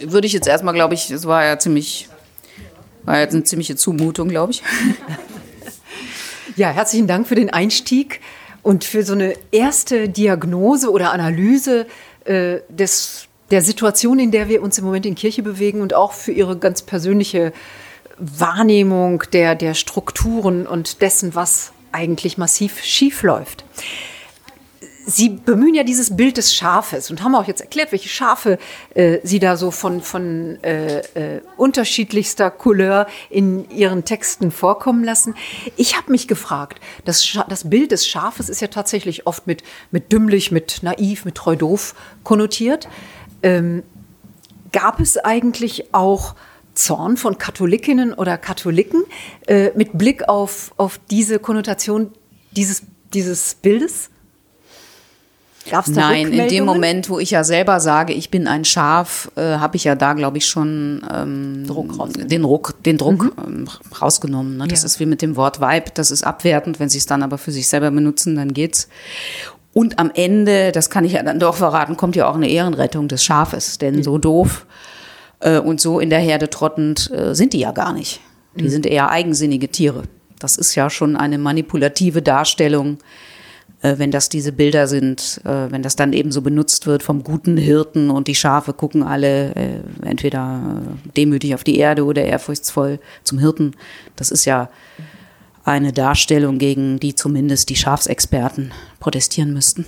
Würde ich jetzt erstmal, glaube ich, es war ja ziemlich, war jetzt eine ziemliche Zumutung, glaube ich. Ja, herzlichen Dank für den Einstieg und für so eine erste Diagnose oder Analyse äh, des, der Situation, in der wir uns im Moment in Kirche bewegen und auch für Ihre ganz persönliche Wahrnehmung der, der Strukturen und dessen, was eigentlich massiv schief läuft. Sie bemühen ja dieses Bild des Schafes und haben auch jetzt erklärt, welche Schafe äh, Sie da so von, von äh, äh, unterschiedlichster Couleur in Ihren Texten vorkommen lassen. Ich habe mich gefragt, das, das Bild des Schafes ist ja tatsächlich oft mit, mit dümmlich, mit naiv, mit treu doof konnotiert. Ähm, gab es eigentlich auch Zorn von Katholikinnen oder Katholiken äh, mit Blick auf, auf diese Konnotation dieses, dieses Bildes? Gab's da Nein, in dem Moment, wo ich ja selber sage, ich bin ein Schaf, äh, habe ich ja da, glaube ich, schon ähm, Druck den Druck, den Druck mhm. ähm, rausgenommen. Ne? Das ja. ist wie mit dem Wort Vibe, das ist abwertend. Wenn Sie es dann aber für sich selber benutzen, dann geht's. Und am Ende, das kann ich ja dann doch verraten, kommt ja auch eine Ehrenrettung des Schafes. Denn so doof äh, und so in der Herde trottend äh, sind die ja gar nicht. Die mhm. sind eher eigensinnige Tiere. Das ist ja schon eine manipulative Darstellung, wenn das diese Bilder sind, äh, wenn das dann eben so benutzt wird vom guten Hirten und die Schafe gucken alle äh, entweder demütig auf die Erde oder ehrfurchtsvoll zum Hirten. Das ist ja eine Darstellung, gegen die zumindest die Schafsexperten protestieren müssten.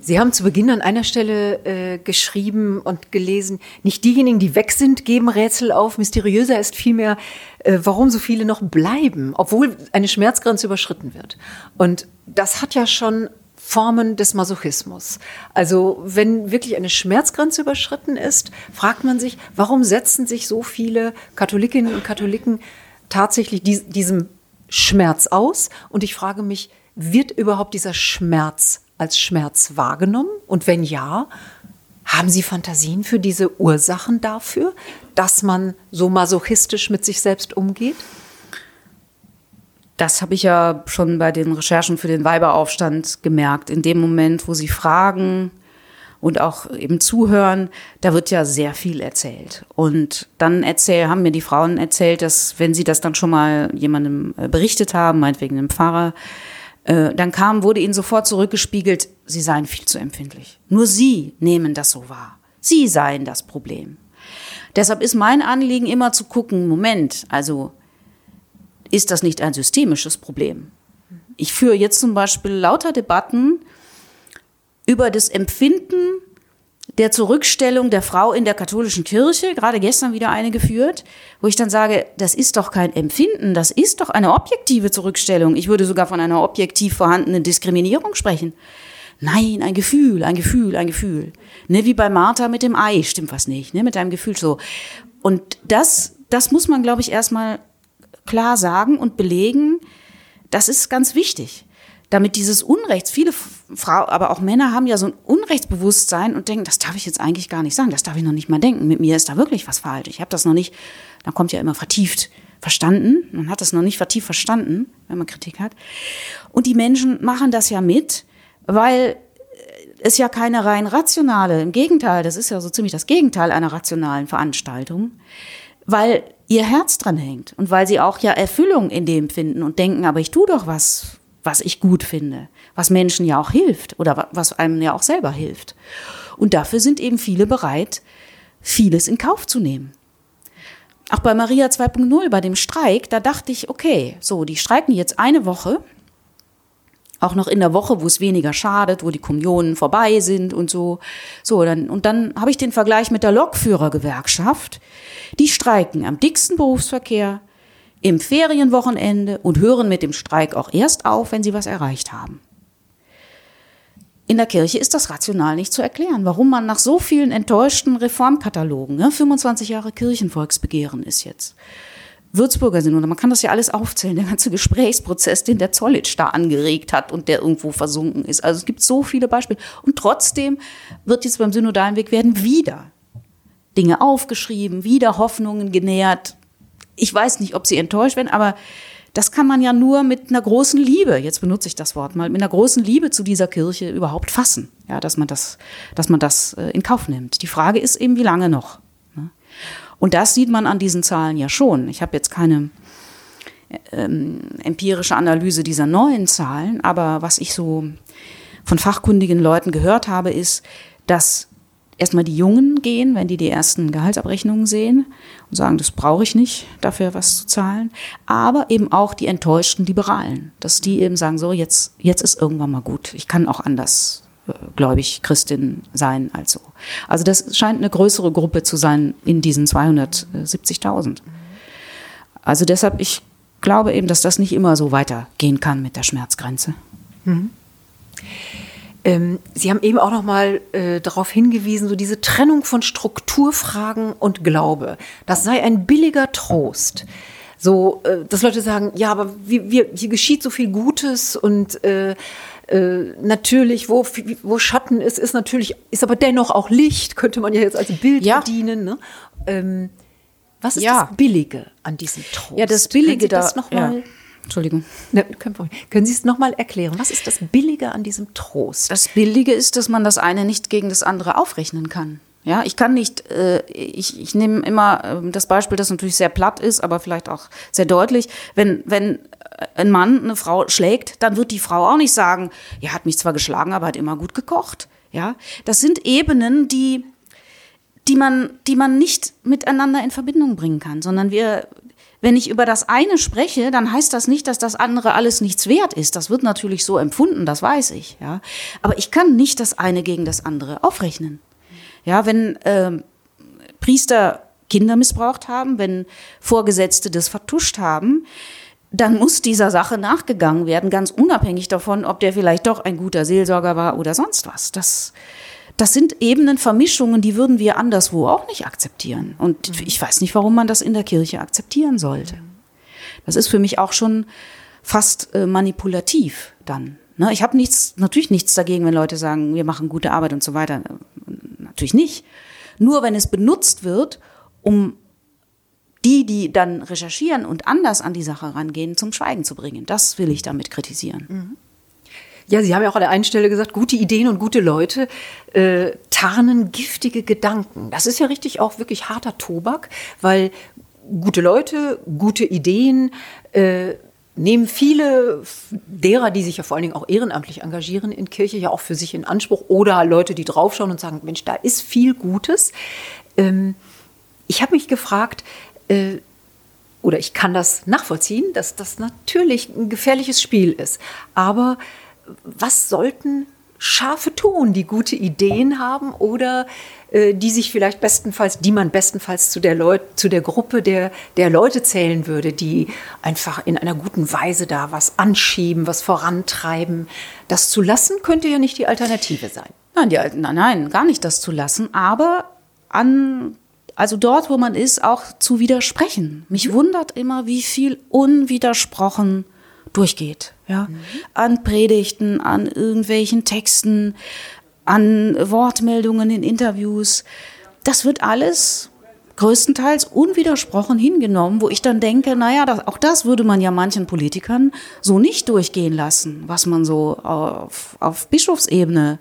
Sie haben zu Beginn an einer Stelle äh, geschrieben und gelesen, nicht diejenigen, die weg sind, geben Rätsel auf. Mysteriöser ist vielmehr, äh, warum so viele noch bleiben, obwohl eine Schmerzgrenze überschritten wird. Und das hat ja schon Formen des Masochismus. Also wenn wirklich eine Schmerzgrenze überschritten ist, fragt man sich, warum setzen sich so viele Katholikinnen und Katholiken tatsächlich diesem Schmerz aus. Und ich frage mich, wird überhaupt dieser Schmerz als Schmerz wahrgenommen? Und wenn ja, haben Sie Fantasien für diese Ursachen dafür, dass man so masochistisch mit sich selbst umgeht? Das habe ich ja schon bei den Recherchen für den Weiberaufstand gemerkt. In dem Moment, wo Sie fragen, und auch eben zuhören, da wird ja sehr viel erzählt. Und dann erzähl, haben mir die Frauen erzählt, dass wenn sie das dann schon mal jemandem äh, berichtet haben, meinetwegen einem Pfarrer, äh, dann kam, wurde ihnen sofort zurückgespiegelt, sie seien viel zu empfindlich. Nur sie nehmen das so wahr. Sie seien das Problem. Deshalb ist mein Anliegen immer zu gucken, Moment, also ist das nicht ein systemisches Problem? Ich führe jetzt zum Beispiel lauter Debatten über das Empfinden der Zurückstellung der Frau in der katholischen Kirche, gerade gestern wieder eine geführt, wo ich dann sage, das ist doch kein Empfinden, das ist doch eine objektive Zurückstellung. Ich würde sogar von einer objektiv vorhandenen Diskriminierung sprechen. Nein, ein Gefühl, ein Gefühl, ein Gefühl. Ne, wie bei Martha mit dem Ei, stimmt was nicht, ne, mit deinem Gefühl so. Und das, das muss man, glaube ich, erstmal klar sagen und belegen. Das ist ganz wichtig damit dieses Unrechts, viele Frauen, aber auch Männer haben ja so ein Unrechtsbewusstsein und denken, das darf ich jetzt eigentlich gar nicht sagen, das darf ich noch nicht mal denken. Mit mir ist da wirklich was falsch. Ich habe das noch nicht, dann kommt ja immer vertieft verstanden. Man hat das noch nicht vertieft verstanden, wenn man Kritik hat. Und die Menschen machen das ja mit, weil es ja keine rein rationale, im Gegenteil, das ist ja so ziemlich das Gegenteil einer rationalen Veranstaltung, weil ihr Herz dran hängt und weil sie auch ja Erfüllung in dem finden und denken, aber ich tue doch was was ich gut finde, was Menschen ja auch hilft oder was einem ja auch selber hilft. Und dafür sind eben viele bereit, vieles in Kauf zu nehmen. Auch bei Maria 2.0, bei dem Streik, da dachte ich, okay, so, die streiken jetzt eine Woche, auch noch in der Woche, wo es weniger schadet, wo die Kommunionen vorbei sind und so. So, dann, und dann habe ich den Vergleich mit der Lokführergewerkschaft. Die streiken am dicksten Berufsverkehr, im Ferienwochenende und hören mit dem Streik auch erst auf, wenn sie was erreicht haben. In der Kirche ist das rational nicht zu erklären, warum man nach so vielen enttäuschten Reformkatalogen, ne, 25 Jahre Kirchenvolksbegehren ist jetzt, Würzburger und man kann das ja alles aufzählen, der ganze Gesprächsprozess, den der Zollitsch da angeregt hat und der irgendwo versunken ist. Also es gibt so viele Beispiele. Und trotzdem wird jetzt beim synodalen Weg werden wieder Dinge aufgeschrieben, wieder Hoffnungen genährt, ich weiß nicht, ob sie enttäuscht werden, aber das kann man ja nur mit einer großen Liebe, jetzt benutze ich das Wort mal, mit einer großen Liebe zu dieser Kirche überhaupt fassen, ja, dass man das, dass man das äh, in Kauf nimmt. Die Frage ist eben, wie lange noch? Ne? Und das sieht man an diesen Zahlen ja schon. Ich habe jetzt keine ähm, empirische Analyse dieser neuen Zahlen, aber was ich so von fachkundigen Leuten gehört habe, ist, dass erstmal die Jungen gehen, wenn die die ersten Gehaltsabrechnungen sehen und sagen, das brauche ich nicht, dafür was zu zahlen. Aber eben auch die enttäuschten Liberalen, dass die eben sagen, so jetzt, jetzt ist irgendwann mal gut. Ich kann auch anders äh, gläubig Christin sein als so. Also das scheint eine größere Gruppe zu sein in diesen 270.000. Also deshalb, ich glaube eben, dass das nicht immer so weitergehen kann mit der Schmerzgrenze. Mhm. Ähm, Sie haben eben auch noch mal äh, darauf hingewiesen, so diese Trennung von Strukturfragen und Glaube. Das sei ein billiger Trost. So, äh, dass Leute sagen, ja, aber wir, wir, hier geschieht so viel Gutes und äh, äh, natürlich, wo, wo Schatten ist, ist natürlich, ist aber dennoch auch Licht, könnte man ja jetzt als Bild ja. bedienen. Ne? Ähm, was ist ja. das Billige an diesem Trost? Ja, das Billige, da, das noch mal? Ja. Entschuldigung. Ne, Können Sie es nochmal erklären? Was ist das Billige an diesem Trost? Das Billige ist, dass man das eine nicht gegen das andere aufrechnen kann. Ja, ich kann nicht, äh, ich, ich nehme immer äh, das Beispiel, das natürlich sehr platt ist, aber vielleicht auch sehr deutlich. Wenn, wenn ein Mann eine Frau schlägt, dann wird die Frau auch nicht sagen, ja, hat mich zwar geschlagen, aber hat immer gut gekocht. Ja, das sind Ebenen, die, die man, die man nicht miteinander in Verbindung bringen kann, sondern wir, wenn ich über das eine spreche, dann heißt das nicht, dass das andere alles nichts wert ist. Das wird natürlich so empfunden, das weiß ich, ja. Aber ich kann nicht das eine gegen das andere aufrechnen. Ja, wenn äh, Priester Kinder missbraucht haben, wenn Vorgesetzte das vertuscht haben, dann muss dieser Sache nachgegangen werden, ganz unabhängig davon, ob der vielleicht doch ein guter Seelsorger war oder sonst was. Das, das sind Ebenen, Vermischungen, die würden wir anderswo auch nicht akzeptieren. Und mhm. ich weiß nicht, warum man das in der Kirche akzeptieren sollte. Das ist für mich auch schon fast äh, manipulativ dann. Ne? Ich habe nichts, natürlich nichts dagegen, wenn Leute sagen, wir machen gute Arbeit und so weiter. Natürlich nicht. Nur wenn es benutzt wird, um die, die dann recherchieren und anders an die Sache rangehen, zum Schweigen zu bringen. Das will ich damit kritisieren. Mhm. Ja, Sie haben ja auch an der einen Stelle gesagt, gute Ideen und gute Leute äh, tarnen giftige Gedanken. Das ist ja richtig auch wirklich harter Tobak, weil gute Leute, gute Ideen äh, nehmen viele derer, die sich ja vor allen Dingen auch ehrenamtlich engagieren in Kirche, ja auch für sich in Anspruch oder Leute, die draufschauen und sagen, Mensch, da ist viel Gutes. Ähm, ich habe mich gefragt, äh, oder ich kann das nachvollziehen, dass das natürlich ein gefährliches Spiel ist. Aber was sollten Schafe tun, die gute Ideen haben oder äh, die sich vielleicht bestenfalls, die man bestenfalls zu der, Leut, zu der Gruppe der, der Leute zählen würde, die einfach in einer guten Weise da was anschieben, was vorantreiben. Das zu lassen könnte ja nicht die Alternative sein. Nein, die, nein, nein, gar nicht das zu lassen, aber an also dort, wo man ist, auch zu widersprechen. Mich mhm. wundert immer, wie viel unwidersprochen durchgeht. Ja? Mhm. An Predigten, an irgendwelchen Texten, an Wortmeldungen in Interviews. Das wird alles größtenteils unwidersprochen hingenommen, wo ich dann denke, naja, das, auch das würde man ja manchen Politikern so nicht durchgehen lassen, was man so auf, auf Bischofsebene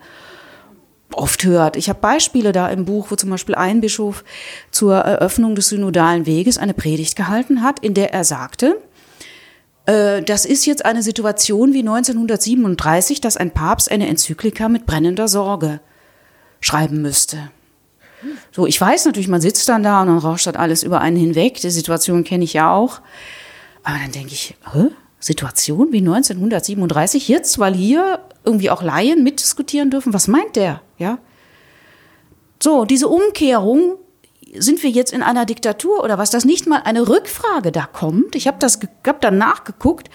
oft hört. Ich habe Beispiele da im Buch, wo zum Beispiel ein Bischof zur Eröffnung des synodalen Weges eine Predigt gehalten hat, in der er sagte, das ist jetzt eine Situation wie 1937, dass ein Papst eine Enzyklika mit brennender Sorge schreiben müsste. So, ich weiß natürlich, man sitzt dann da und dann rauscht das alles über einen hinweg. Die Situation kenne ich ja auch. Aber dann denke ich, hä? Situation wie 1937 jetzt, weil hier irgendwie auch Laien mitdiskutieren dürfen. Was meint der? Ja. So, diese Umkehrung, sind wir jetzt in einer Diktatur oder was, dass nicht mal eine Rückfrage da kommt. Ich habe das hab dann nachgeguckt.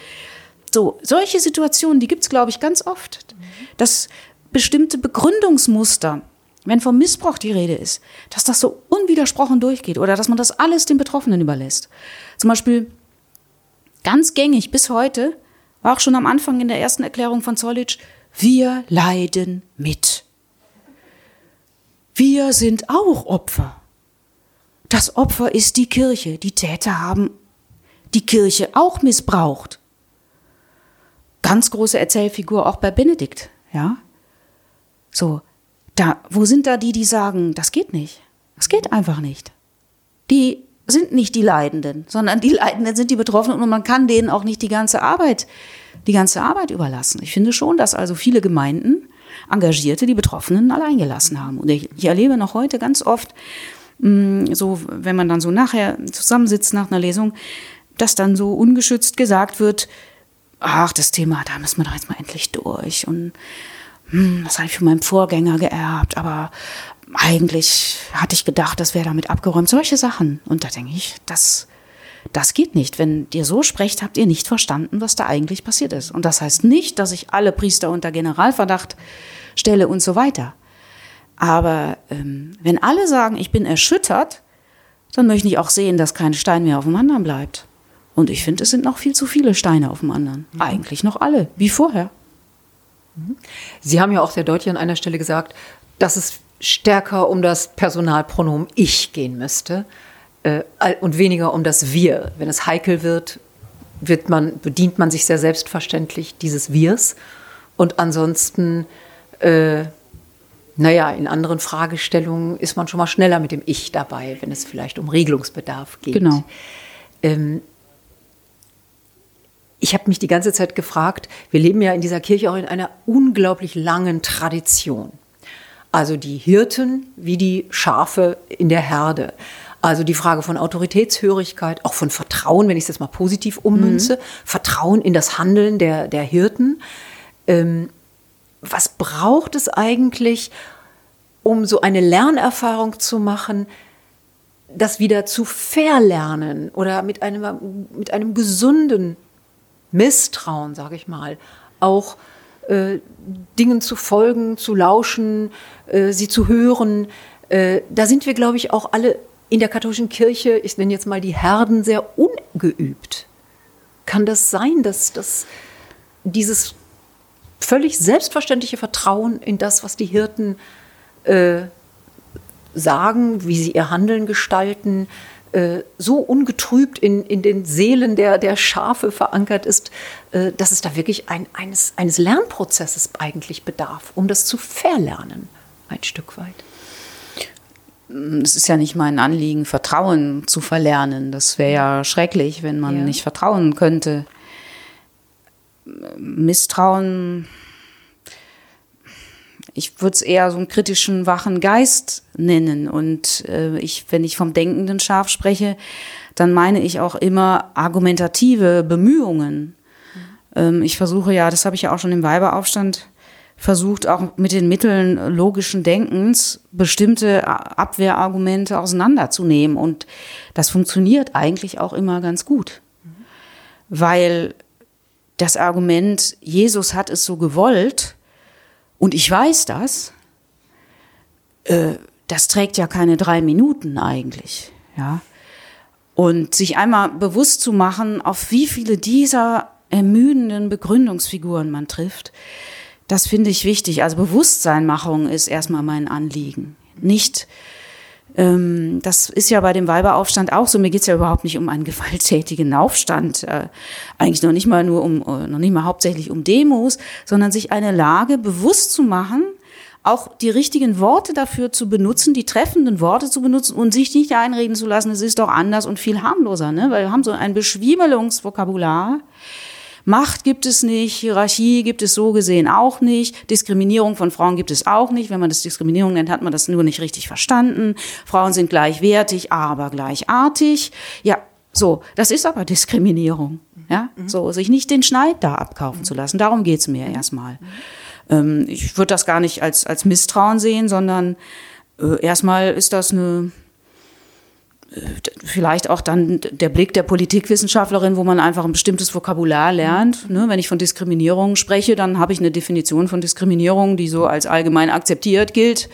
So, solche Situationen, die gibt es, glaube ich, ganz oft. Dass bestimmte Begründungsmuster, wenn vom Missbrauch die Rede ist, dass das so unwidersprochen durchgeht oder dass man das alles den Betroffenen überlässt. Zum Beispiel ganz gängig bis heute, war auch schon am Anfang in der ersten Erklärung von Zollitsch, wir leiden mit. Wir sind auch Opfer. Das Opfer ist die Kirche. Die Täter haben die Kirche auch missbraucht. Ganz große Erzählfigur auch bei Benedikt, ja. So, da, wo sind da die, die sagen, das geht nicht? Das geht einfach nicht. Die sind nicht die Leidenden, sondern die Leidenden sind die Betroffenen und man kann denen auch nicht die ganze Arbeit, die ganze Arbeit überlassen. Ich finde schon, dass also viele Gemeinden Engagierte die Betroffenen allein gelassen haben. Und ich, ich erlebe noch heute ganz oft, so, wenn man dann so nachher zusammensitzt nach einer Lesung, dass dann so ungeschützt gesagt wird, ach, das Thema, da müssen wir doch jetzt mal endlich durch. Und hm, das habe ich von meinem Vorgänger geerbt, aber eigentlich hatte ich gedacht, das wäre damit abgeräumt. Solche Sachen. Und da denke ich, das, das geht nicht. Wenn ihr so sprecht, habt ihr nicht verstanden, was da eigentlich passiert ist. Und das heißt nicht, dass ich alle Priester unter Generalverdacht stelle und so weiter. Aber ähm, wenn alle sagen, ich bin erschüttert, dann möchte ich auch sehen, dass kein Stein mehr auf dem anderen bleibt. Und ich finde, es sind noch viel zu viele Steine auf dem anderen. Mhm. Eigentlich noch alle, wie vorher. Mhm. Sie haben ja auch sehr deutlich an einer Stelle gesagt, dass es stärker um das Personalpronomen Ich gehen müsste äh, und weniger um das Wir. Wenn es heikel wird, wird man, bedient man sich sehr selbstverständlich dieses Wirs. Und ansonsten, äh, naja, in anderen Fragestellungen ist man schon mal schneller mit dem Ich dabei, wenn es vielleicht um Regelungsbedarf geht. Genau. Ähm, ich habe mich die ganze Zeit gefragt, wir leben ja in dieser Kirche auch in einer unglaublich langen Tradition. Also die Hirten wie die Schafe in der Herde. Also die Frage von Autoritätshörigkeit, auch von Vertrauen, wenn ich es jetzt mal positiv ummünze, mhm. Vertrauen in das Handeln der, der Hirten. Ähm, was braucht es eigentlich, um so eine Lernerfahrung zu machen, das wieder zu verlernen oder mit einem, mit einem gesunden Misstrauen, sage ich mal, auch äh, Dingen zu folgen, zu lauschen, äh, sie zu hören. Äh, da sind wir, glaube ich, auch alle in der katholischen Kirche, ich nenne jetzt mal die Herden, sehr ungeübt. Kann das sein, dass, dass dieses völlig selbstverständliche Vertrauen in das, was die Hirten äh, sagen, wie sie ihr Handeln gestalten, äh, so ungetrübt in, in den Seelen der, der Schafe verankert ist, äh, dass es da wirklich ein, eines, eines Lernprozesses eigentlich bedarf, um das zu verlernen, ein Stück weit. Es ist ja nicht mein Anliegen, Vertrauen zu verlernen. Das wäre ja schrecklich, wenn man ja. nicht vertrauen könnte. Misstrauen ich würde es eher so einen kritischen, wachen Geist nennen. Und äh, ich, wenn ich vom denkenden Schaf spreche, dann meine ich auch immer argumentative Bemühungen. Mhm. Ähm, ich versuche ja, das habe ich ja auch schon im Weiberaufstand versucht, auch mit den Mitteln logischen Denkens bestimmte Abwehrargumente auseinanderzunehmen. Und das funktioniert eigentlich auch immer ganz gut. Mhm. Weil das Argument, Jesus hat es so gewollt, und ich weiß das, äh, das trägt ja keine drei Minuten eigentlich, ja. Und sich einmal bewusst zu machen, auf wie viele dieser ermüdenden Begründungsfiguren man trifft, das finde ich wichtig. Also Bewusstseinmachung ist erstmal mein Anliegen. Nicht, ähm, das ist ja bei dem Weiberaufstand auch so. Mir geht es ja überhaupt nicht um einen gewalttätigen Aufstand. Äh, eigentlich noch nicht mal nur um, äh, noch nicht mal hauptsächlich um Demos, sondern sich eine Lage bewusst zu machen, auch die richtigen Worte dafür zu benutzen, die treffenden Worte zu benutzen und sich nicht einreden zu lassen, es ist doch anders und viel harmloser, ne? Weil wir haben so ein Beschwiemelungsvokabular, Macht gibt es nicht, Hierarchie gibt es so gesehen auch nicht, Diskriminierung von Frauen gibt es auch nicht. Wenn man das Diskriminierung nennt, hat man das nur nicht richtig verstanden. Frauen sind gleichwertig, aber gleichartig. Ja, so, das ist aber Diskriminierung. Ja, mhm. so, sich nicht den Schneid da abkaufen zu lassen. Darum geht's mir erstmal. Ähm, ich würde das gar nicht als, als Misstrauen sehen, sondern äh, erstmal ist das eine vielleicht auch dann der Blick der Politikwissenschaftlerin, wo man einfach ein bestimmtes Vokabular lernt. Ne? Wenn ich von Diskriminierung spreche, dann habe ich eine Definition von Diskriminierung, die so als allgemein akzeptiert gilt.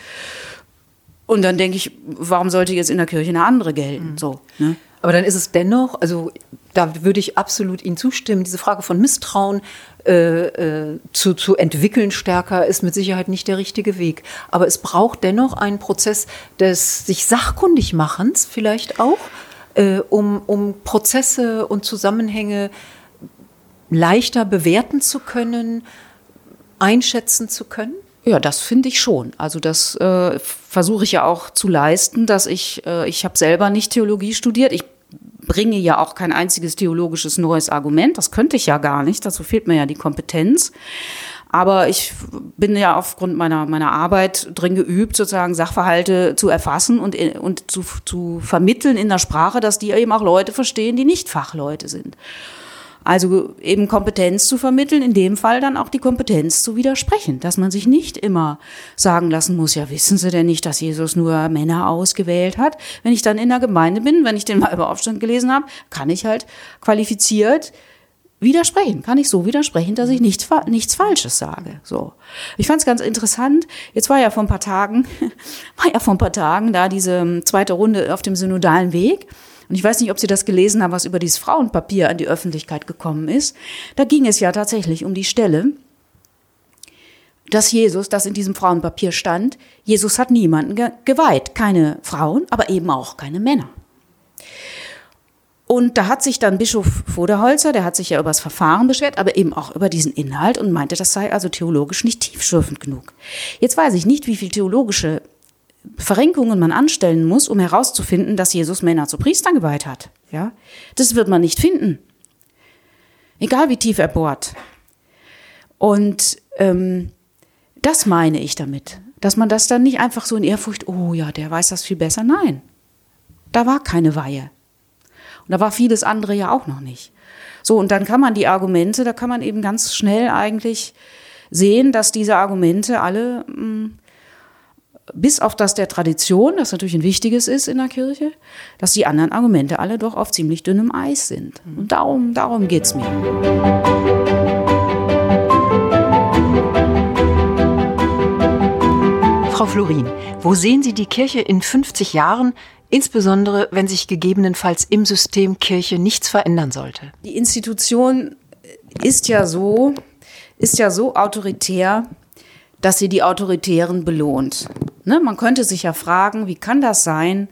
Und dann denke ich, warum sollte jetzt in der Kirche eine andere gelten? Mhm. So, ne? Aber dann ist es dennoch, also da würde ich absolut Ihnen zustimmen, diese Frage von Misstrauen äh, äh, zu, zu entwickeln stärker ist mit Sicherheit nicht der richtige Weg. Aber es braucht dennoch einen Prozess des sich sachkundig machens vielleicht auch, äh, um, um Prozesse und Zusammenhänge leichter bewerten zu können, einschätzen zu können. Ja, das finde ich schon. Also das äh, versuche ich ja auch zu leisten, dass ich, äh, ich habe selber nicht Theologie studiert. Ich bringe ja auch kein einziges theologisches neues Argument. Das könnte ich ja gar nicht. Dazu fehlt mir ja die Kompetenz. Aber ich bin ja aufgrund meiner, meiner Arbeit drin geübt, sozusagen Sachverhalte zu erfassen und, und zu, zu vermitteln in der Sprache, dass die eben auch Leute verstehen, die nicht Fachleute sind. Also eben Kompetenz zu vermitteln, in dem Fall dann auch die Kompetenz zu widersprechen, dass man sich nicht immer sagen lassen muss, ja wissen Sie denn nicht, dass Jesus nur Männer ausgewählt hat? Wenn ich dann in der Gemeinde bin, wenn ich den Weiberaufstand gelesen habe, kann ich halt qualifiziert widersprechen, kann ich so widersprechen, dass ich nichts, nichts Falsches sage. So. Ich fand es ganz interessant. Jetzt war ja vor ein paar Tagen, war ja vor ein paar Tagen da diese zweite Runde auf dem synodalen Weg. Und ich weiß nicht, ob Sie das gelesen haben, was über dieses Frauenpapier an die Öffentlichkeit gekommen ist. Da ging es ja tatsächlich um die Stelle, dass Jesus, das in diesem Frauenpapier stand, Jesus hat niemanden ge geweiht. Keine Frauen, aber eben auch keine Männer. Und da hat sich dann Bischof Voderholzer, der hat sich ja über das Verfahren beschwert, aber eben auch über diesen Inhalt und meinte, das sei also theologisch nicht tiefschürfend genug. Jetzt weiß ich nicht, wie viel theologische Verrenkungen man anstellen muss, um herauszufinden, dass Jesus Männer zu Priestern geweiht hat. Ja, das wird man nicht finden. Egal wie tief er bohrt. Und ähm, das meine ich damit, dass man das dann nicht einfach so in Ehrfurcht, oh ja, der weiß das viel besser. Nein, da war keine Weihe. Und da war vieles andere ja auch noch nicht. So, und dann kann man die Argumente, da kann man eben ganz schnell eigentlich sehen, dass diese Argumente alle mh, mm, bis auf das der Tradition, das natürlich ein wichtiges ist in der Kirche, dass die anderen Argumente alle doch auf ziemlich dünnem Eis sind. Und darum, darum geht's mir. Frau Florin, wo sehen Sie die Kirche in 50 Jahren, insbesondere wenn sich gegebenenfalls im System Kirche nichts verändern sollte? Die Institution ist ja so, ist ja so autoritär, dass sie die Autoritären belohnt. Ne? Man könnte sich ja fragen, wie kann das sein,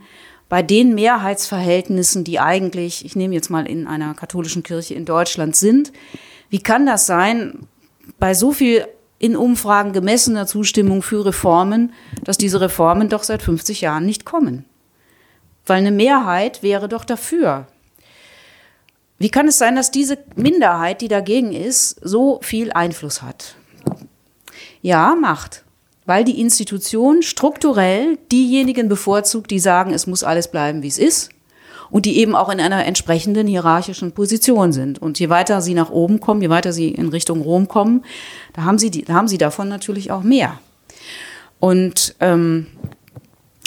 bei den Mehrheitsverhältnissen, die eigentlich, ich nehme jetzt mal in einer katholischen Kirche in Deutschland sind, wie kann das sein, bei so viel in Umfragen gemessener Zustimmung für Reformen, dass diese Reformen doch seit 50 Jahren nicht kommen? Weil eine Mehrheit wäre doch dafür. Wie kann es sein, dass diese Minderheit, die dagegen ist, so viel Einfluss hat? Ja, macht. Weil die Institution strukturell diejenigen bevorzugt, die sagen, es muss alles bleiben, wie es ist. Und die eben auch in einer entsprechenden hierarchischen Position sind. Und je weiter sie nach oben kommen, je weiter sie in Richtung Rom kommen, da haben sie, die, da haben sie davon natürlich auch mehr. Und ähm,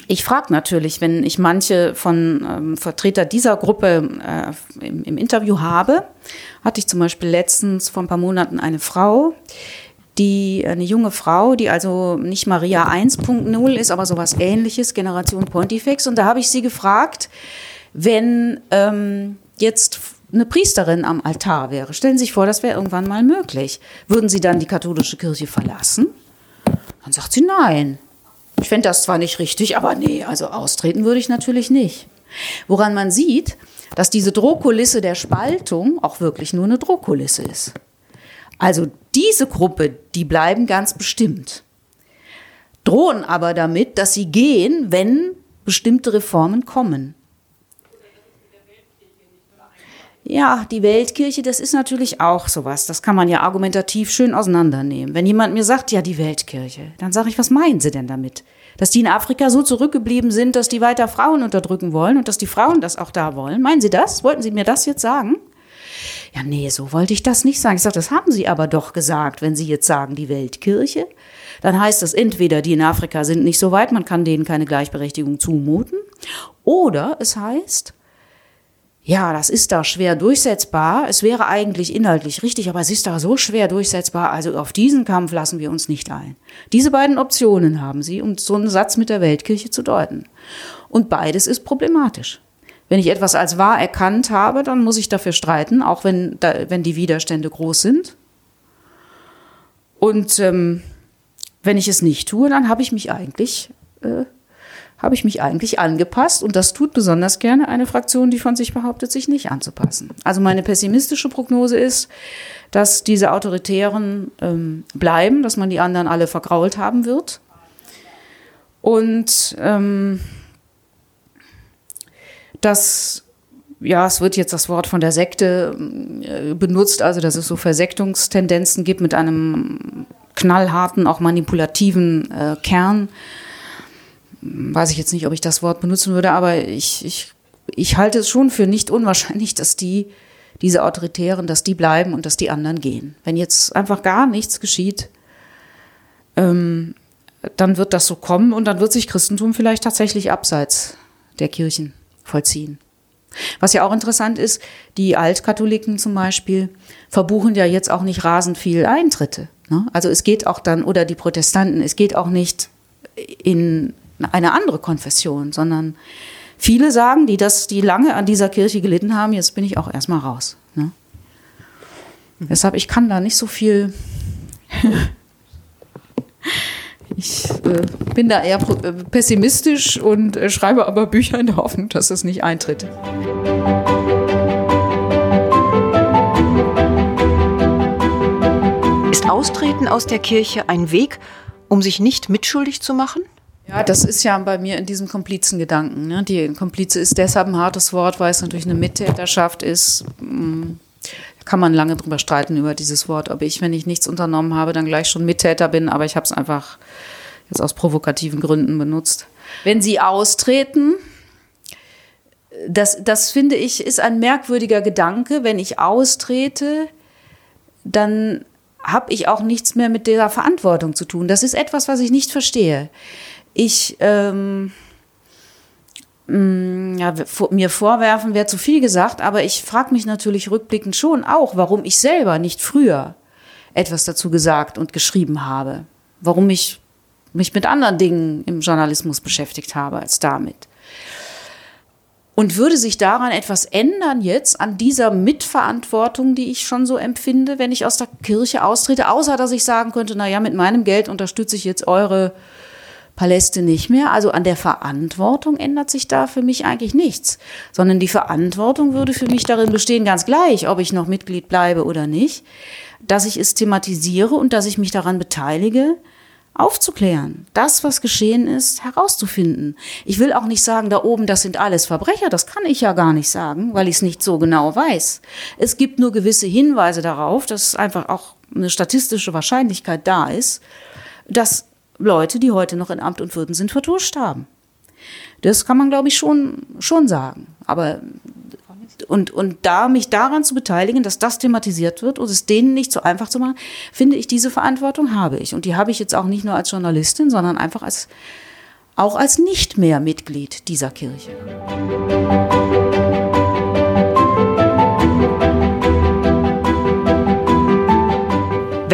ich frage natürlich, wenn ich manche von ähm, Vertreter dieser Gruppe äh, im, im Interview habe, hatte ich zum Beispiel letztens vor ein paar Monaten eine Frau, die eine junge Frau, die also nicht Maria 1.0 ist, aber sowas ähnliches, Generation Pontifex. Und da habe ich sie gefragt, wenn ähm, jetzt eine Priesterin am Altar wäre, stellen Sie sich vor, das wäre irgendwann mal möglich. Würden Sie dann die katholische Kirche verlassen? Dann sagt sie nein. Ich fände das zwar nicht richtig, aber nee, also austreten würde ich natürlich nicht. Woran man sieht, dass diese Drohkulisse der Spaltung auch wirklich nur eine Drohkulisse ist. Also diese Gruppe, die bleiben ganz bestimmt, drohen aber damit, dass sie gehen, wenn bestimmte Reformen kommen. Ja, die Weltkirche, das ist natürlich auch sowas. Das kann man ja argumentativ schön auseinandernehmen. Wenn jemand mir sagt, ja, die Weltkirche, dann sage ich, was meinen Sie denn damit? Dass die in Afrika so zurückgeblieben sind, dass die weiter Frauen unterdrücken wollen und dass die Frauen das auch da wollen. Meinen Sie das? Wollten Sie mir das jetzt sagen? Ja, nee, so wollte ich das nicht sagen. Ich sage, das haben Sie aber doch gesagt, wenn Sie jetzt sagen, die Weltkirche. Dann heißt das entweder, die in Afrika sind nicht so weit, man kann denen keine Gleichberechtigung zumuten. Oder es heißt, ja, das ist da schwer durchsetzbar. Es wäre eigentlich inhaltlich richtig, aber es ist da so schwer durchsetzbar. Also auf diesen Kampf lassen wir uns nicht ein. Diese beiden Optionen haben Sie, um so einen Satz mit der Weltkirche zu deuten. Und beides ist problematisch. Wenn ich etwas als wahr erkannt habe, dann muss ich dafür streiten, auch wenn, da, wenn die Widerstände groß sind. Und ähm, wenn ich es nicht tue, dann habe ich mich eigentlich äh, habe ich mich eigentlich angepasst und das tut besonders gerne eine Fraktion, die von sich behauptet, sich nicht anzupassen. Also meine pessimistische Prognose ist, dass diese Autoritären ähm, bleiben, dass man die anderen alle vergrault haben wird. Und ähm, dass ja, es wird jetzt das Wort von der Sekte äh, benutzt, also dass es so Versektungstendenzen gibt mit einem knallharten, auch manipulativen äh, Kern. Weiß ich jetzt nicht, ob ich das Wort benutzen würde, aber ich, ich, ich halte es schon für nicht unwahrscheinlich, dass die, diese Autoritären, dass die bleiben und dass die anderen gehen. Wenn jetzt einfach gar nichts geschieht, ähm, dann wird das so kommen und dann wird sich Christentum vielleicht tatsächlich abseits der Kirchen vollziehen. Was ja auch interessant ist, die Altkatholiken zum Beispiel verbuchen ja jetzt auch nicht rasend viel Eintritte. Ne? Also es geht auch dann, oder die Protestanten, es geht auch nicht in eine andere Konfession, sondern viele sagen, die das, die lange an dieser Kirche gelitten haben, jetzt bin ich auch erstmal raus. Ne? Deshalb, ich kann da nicht so viel Ich äh, bin da eher äh, pessimistisch und äh, schreibe aber Bücher in der Hoffnung, dass das nicht eintritt. Ist Austreten aus der Kirche ein Weg, um sich nicht mitschuldig zu machen? Ja, das ist ja bei mir in diesem Komplizengedanken. Ne? Die Komplize ist deshalb ein hartes Wort, weil es natürlich eine Mittäterschaft ist. Mm. Kann man lange drüber streiten über dieses Wort, ob ich, wenn ich nichts unternommen habe, dann gleich schon Mittäter bin, aber ich habe es einfach jetzt aus provokativen Gründen benutzt. Wenn sie austreten, das, das finde ich, ist ein merkwürdiger Gedanke. Wenn ich austrete, dann habe ich auch nichts mehr mit dieser Verantwortung zu tun. Das ist etwas, was ich nicht verstehe ich ähm, ja, mir vorwerfen wäre zu viel gesagt, aber ich frage mich natürlich rückblickend schon auch, warum ich selber nicht früher etwas dazu gesagt und geschrieben habe. Warum ich mich mit anderen Dingen im Journalismus beschäftigt habe als damit. Und würde sich daran etwas ändern jetzt an dieser Mitverantwortung, die ich schon so empfinde, wenn ich aus der Kirche austrete, außer dass ich sagen könnte, na ja, mit meinem Geld unterstütze ich jetzt eure Paläste nicht mehr. Also an der Verantwortung ändert sich da für mich eigentlich nichts, sondern die Verantwortung würde für mich darin bestehen, ganz gleich, ob ich noch Mitglied bleibe oder nicht, dass ich es thematisiere und dass ich mich daran beteilige, aufzuklären, das, was geschehen ist, herauszufinden. Ich will auch nicht sagen, da oben, das sind alles Verbrecher, das kann ich ja gar nicht sagen, weil ich es nicht so genau weiß. Es gibt nur gewisse Hinweise darauf, dass einfach auch eine statistische Wahrscheinlichkeit da ist, dass Leute, die heute noch in Amt und Würden sind, vertuscht haben. Das kann man, glaube ich, schon, schon sagen. Aber und, und da mich daran zu beteiligen, dass das thematisiert wird und es denen nicht so einfach zu machen, finde ich, diese Verantwortung habe ich. Und die habe ich jetzt auch nicht nur als Journalistin, sondern einfach als, auch als nicht mehr Mitglied dieser Kirche.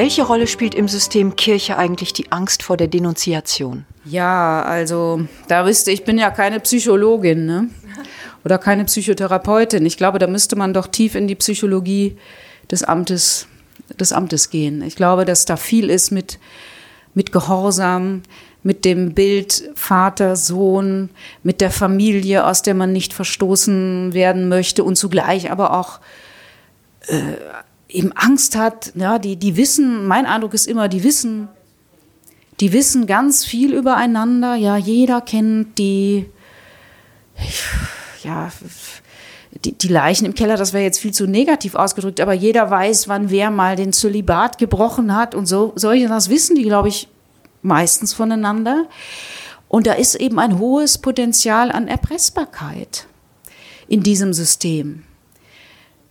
Welche Rolle spielt im System Kirche eigentlich die Angst vor der Denunziation? Ja, also da wisst ihr, ich bin ja keine Psychologin ne? oder keine Psychotherapeutin. Ich glaube, da müsste man doch tief in die Psychologie des Amtes, des Amtes gehen. Ich glaube, dass da viel ist mit, mit Gehorsam, mit dem Bild Vater, Sohn, mit der Familie, aus der man nicht verstoßen werden möchte und zugleich aber auch äh, eben Angst hat, ja, die, die wissen, mein Eindruck ist immer, die wissen, die wissen ganz viel übereinander, ja, jeder kennt die, ja, die, die Leichen im Keller, das wäre jetzt viel zu negativ ausgedrückt, aber jeder weiß, wann wer mal den Zölibat gebrochen hat und so, solche, das wissen die, glaube ich, meistens voneinander. Und da ist eben ein hohes Potenzial an Erpressbarkeit in diesem System.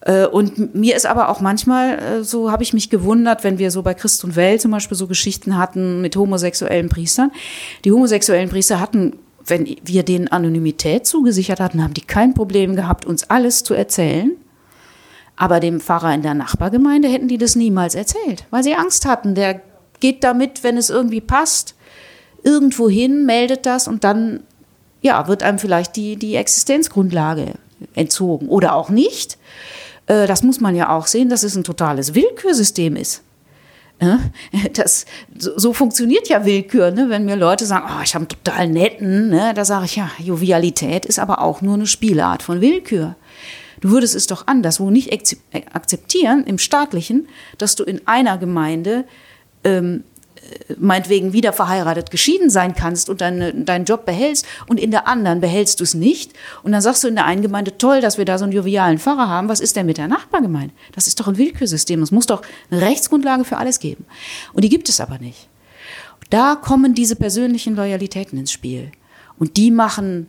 Äh, und mir ist aber auch manchmal, äh, so habe ich mich gewundert, wenn wir so bei Christ und Welt zum Beispiel so Geschichten hatten mit homosexuellen Priestern. Die homosexuellen Priester hatten, wenn wir denen Anonymität zugesichert hatten, haben die kein Problem gehabt, uns alles zu erzählen. Aber dem Pfarrer in der Nachbargemeinde hätten die das niemals erzählt, weil sie Angst hatten. Der geht damit, wenn es irgendwie passt, irgendwo hin, meldet das und dann ja, wird einem vielleicht die, die Existenzgrundlage entzogen oder auch nicht. Äh, das muss man ja auch sehen, dass es ein totales Willkürsystem ist. Das, so, so funktioniert ja Willkür. Ne? Wenn mir Leute sagen, oh, ich habe einen total netten, ne? da sage ich ja, Jovialität ist aber auch nur eine Spielart von Willkür. Du würdest es doch anderswo nicht akzeptieren, im staatlichen, dass du in einer Gemeinde ähm, meinetwegen wieder verheiratet geschieden sein kannst und deine, deinen Job behältst und in der anderen behältst du es nicht. Und dann sagst du in der einen Gemeinde, toll, dass wir da so einen jovialen Pfarrer haben. Was ist denn mit der Nachbargemeinde? Das ist doch ein Willkürsystem. Es muss doch eine Rechtsgrundlage für alles geben. Und die gibt es aber nicht. Da kommen diese persönlichen Loyalitäten ins Spiel. Und die machen,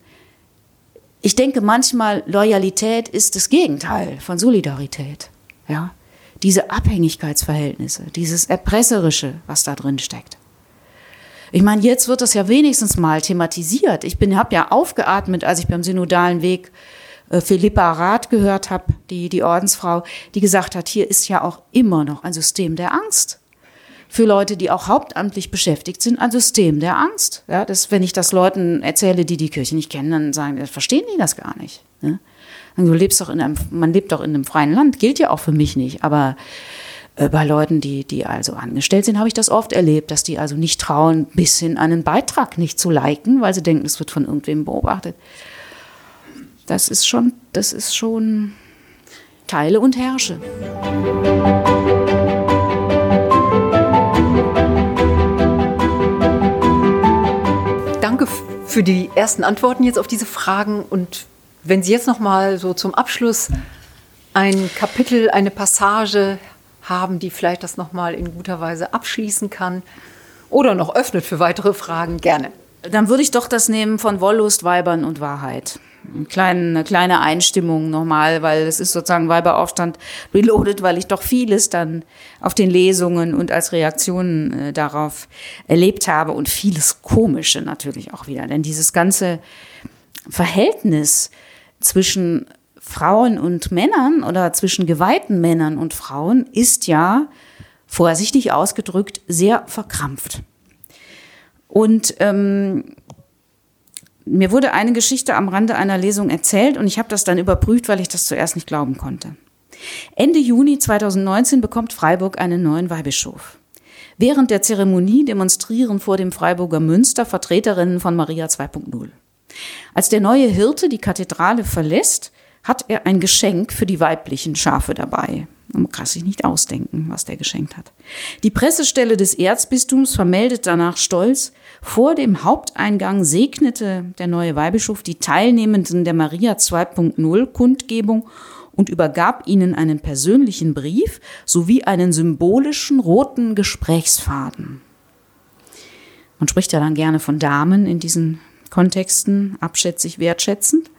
ich denke manchmal, Loyalität ist das Gegenteil von Solidarität. Ja diese Abhängigkeitsverhältnisse, dieses Erpresserische, was da drin steckt. Ich meine, jetzt wird das ja wenigstens mal thematisiert. Ich bin, habe ja aufgeatmet, als ich beim synodalen Weg äh, Philippa Rath gehört habe, die, die Ordensfrau, die gesagt hat, hier ist ja auch immer noch ein System der Angst. Für Leute, die auch hauptamtlich beschäftigt sind, ein System der Angst. Ja, das, wenn ich das Leuten erzähle, die die Kirche nicht kennen, dann sagen, verstehen die das gar nicht. Ne? Du lebst doch in einem, man lebt doch in einem freien Land, gilt ja auch für mich nicht. Aber äh, bei Leuten, die, die also angestellt sind, habe ich das oft erlebt, dass die also nicht trauen, bis hin einen Beitrag nicht zu liken, weil sie denken, es wird von irgendwem beobachtet. Das ist schon, das ist schon Teile und Herrsche. Danke für die ersten Antworten jetzt auf diese Fragen und wenn Sie jetzt noch mal so zum Abschluss ein Kapitel, eine Passage haben, die vielleicht das noch mal in guter Weise abschließen kann oder noch öffnet für weitere Fragen, gerne. Dann würde ich doch das nehmen von Wollust, Weibern und Wahrheit. Eine kleine, eine kleine Einstimmung nochmal, weil es ist sozusagen Weiberaufstand reloaded, weil ich doch vieles dann auf den Lesungen und als Reaktionen äh, darauf erlebt habe und vieles Komische natürlich auch wieder. Denn dieses ganze Verhältnis zwischen Frauen und Männern oder zwischen geweihten Männern und Frauen ist ja, vorsichtig ausgedrückt, sehr verkrampft. Und ähm, mir wurde eine Geschichte am Rande einer Lesung erzählt und ich habe das dann überprüft, weil ich das zuerst nicht glauben konnte. Ende Juni 2019 bekommt Freiburg einen neuen Weihbischof. Während der Zeremonie demonstrieren vor dem Freiburger Münster Vertreterinnen von Maria 2.0. Als der neue Hirte die Kathedrale verlässt, hat er ein Geschenk für die weiblichen Schafe dabei. Man kann sich nicht ausdenken, was der geschenkt hat. Die Pressestelle des Erzbistums vermeldet danach stolz, vor dem Haupteingang segnete der neue Weihbischof die Teilnehmenden der Maria 2.0 Kundgebung und übergab ihnen einen persönlichen Brief sowie einen symbolischen roten Gesprächsfaden. Man spricht ja dann gerne von Damen in diesen Kontexten, abschätzig wertschätzend.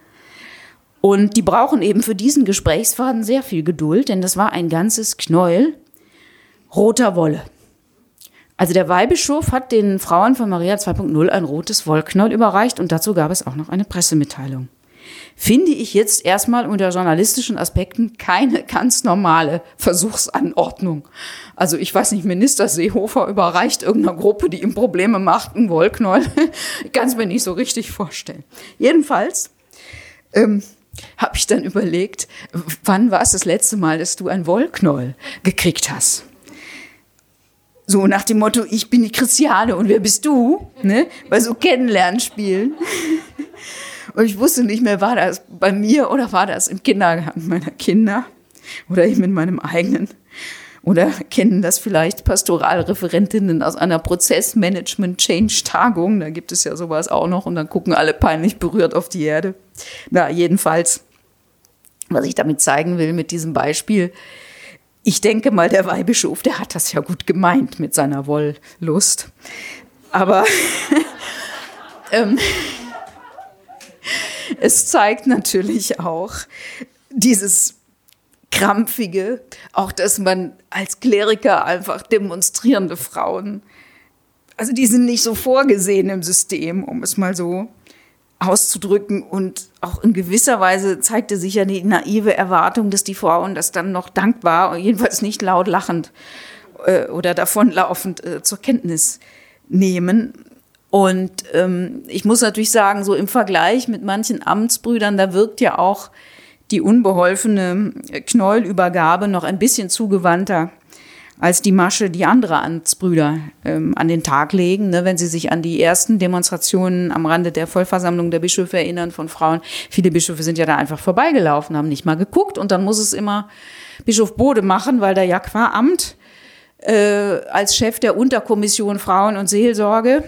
Und die brauchen eben für diesen Gesprächsfaden sehr viel Geduld, denn das war ein ganzes Knäuel roter Wolle. Also der Weihbischof hat den Frauen von Maria 2.0 ein rotes Wollknäuel überreicht und dazu gab es auch noch eine Pressemitteilung. Finde ich jetzt erstmal unter journalistischen Aspekten keine ganz normale Versuchsanordnung. Also ich weiß nicht, Minister Seehofer überreicht irgendeiner Gruppe, die ihm Probleme macht, ein Wollknäuel. Kann es mir nicht so richtig vorstellen. Jedenfalls ähm, habe ich dann überlegt, wann war es das letzte Mal, dass du ein Wollknäuel gekriegt hast? So nach dem Motto, ich bin die Christiane und wer bist du? Ne? Bei so Kennenlernspielen. Und ich wusste nicht mehr, war das bei mir oder war das im Kindergarten meiner Kinder oder eben in meinem eigenen. Oder kennen das vielleicht Pastoralreferentinnen aus einer Prozessmanagement-Change-Tagung. Da gibt es ja sowas auch noch und dann gucken alle peinlich berührt auf die Erde. Na, jedenfalls, was ich damit zeigen will mit diesem Beispiel, ich denke mal, der Weihbischof, der hat das ja gut gemeint mit seiner Wollust. Aber ähm, es zeigt natürlich auch dieses krampfige, auch dass man als Kleriker einfach demonstrierende Frauen, also die sind nicht so vorgesehen im System, um es mal so auszudrücken. Und auch in gewisser Weise zeigte sich ja die naive Erwartung, dass die Frauen das dann noch dankbar, jedenfalls nicht laut lachend äh, oder davonlaufend äh, zur Kenntnis nehmen. Und ähm, ich muss natürlich sagen, so im Vergleich mit manchen Amtsbrüdern, da wirkt ja auch die unbeholfene Knäuelübergabe noch ein bisschen zugewandter als die Masche, die andere Amtsbrüder ähm, an den Tag legen. Ne, wenn Sie sich an die ersten Demonstrationen am Rande der Vollversammlung der Bischöfe erinnern von Frauen. Viele Bischöfe sind ja da einfach vorbeigelaufen, haben nicht mal geguckt und dann muss es immer Bischof Bode machen, weil der ja qua Amt äh, als Chef der Unterkommission Frauen und Seelsorge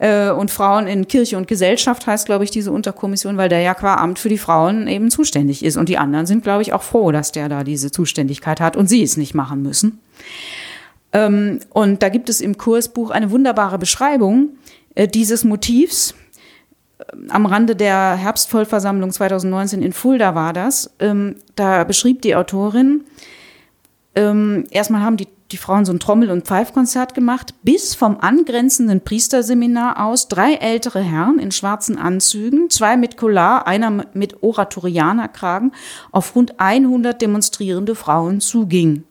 äh, und Frauen in Kirche und Gesellschaft heißt, glaube ich, diese Unterkommission, weil der ja qua Amt für die Frauen eben zuständig ist. Und die anderen sind, glaube ich, auch froh, dass der da diese Zuständigkeit hat und sie es nicht machen müssen. Ähm, und da gibt es im Kursbuch eine wunderbare Beschreibung äh, dieses Motivs. Ähm, am Rande der Herbstvollversammlung 2019 in Fulda war das. Ähm, da beschrieb die Autorin, erstmal haben die die Frauen so ein Trommel- und Pfeifkonzert gemacht, bis vom angrenzenden Priesterseminar aus drei ältere Herren in schwarzen Anzügen, zwei mit Collar, einer mit Oratorianerkragen, auf rund 100 demonstrierende Frauen zuging.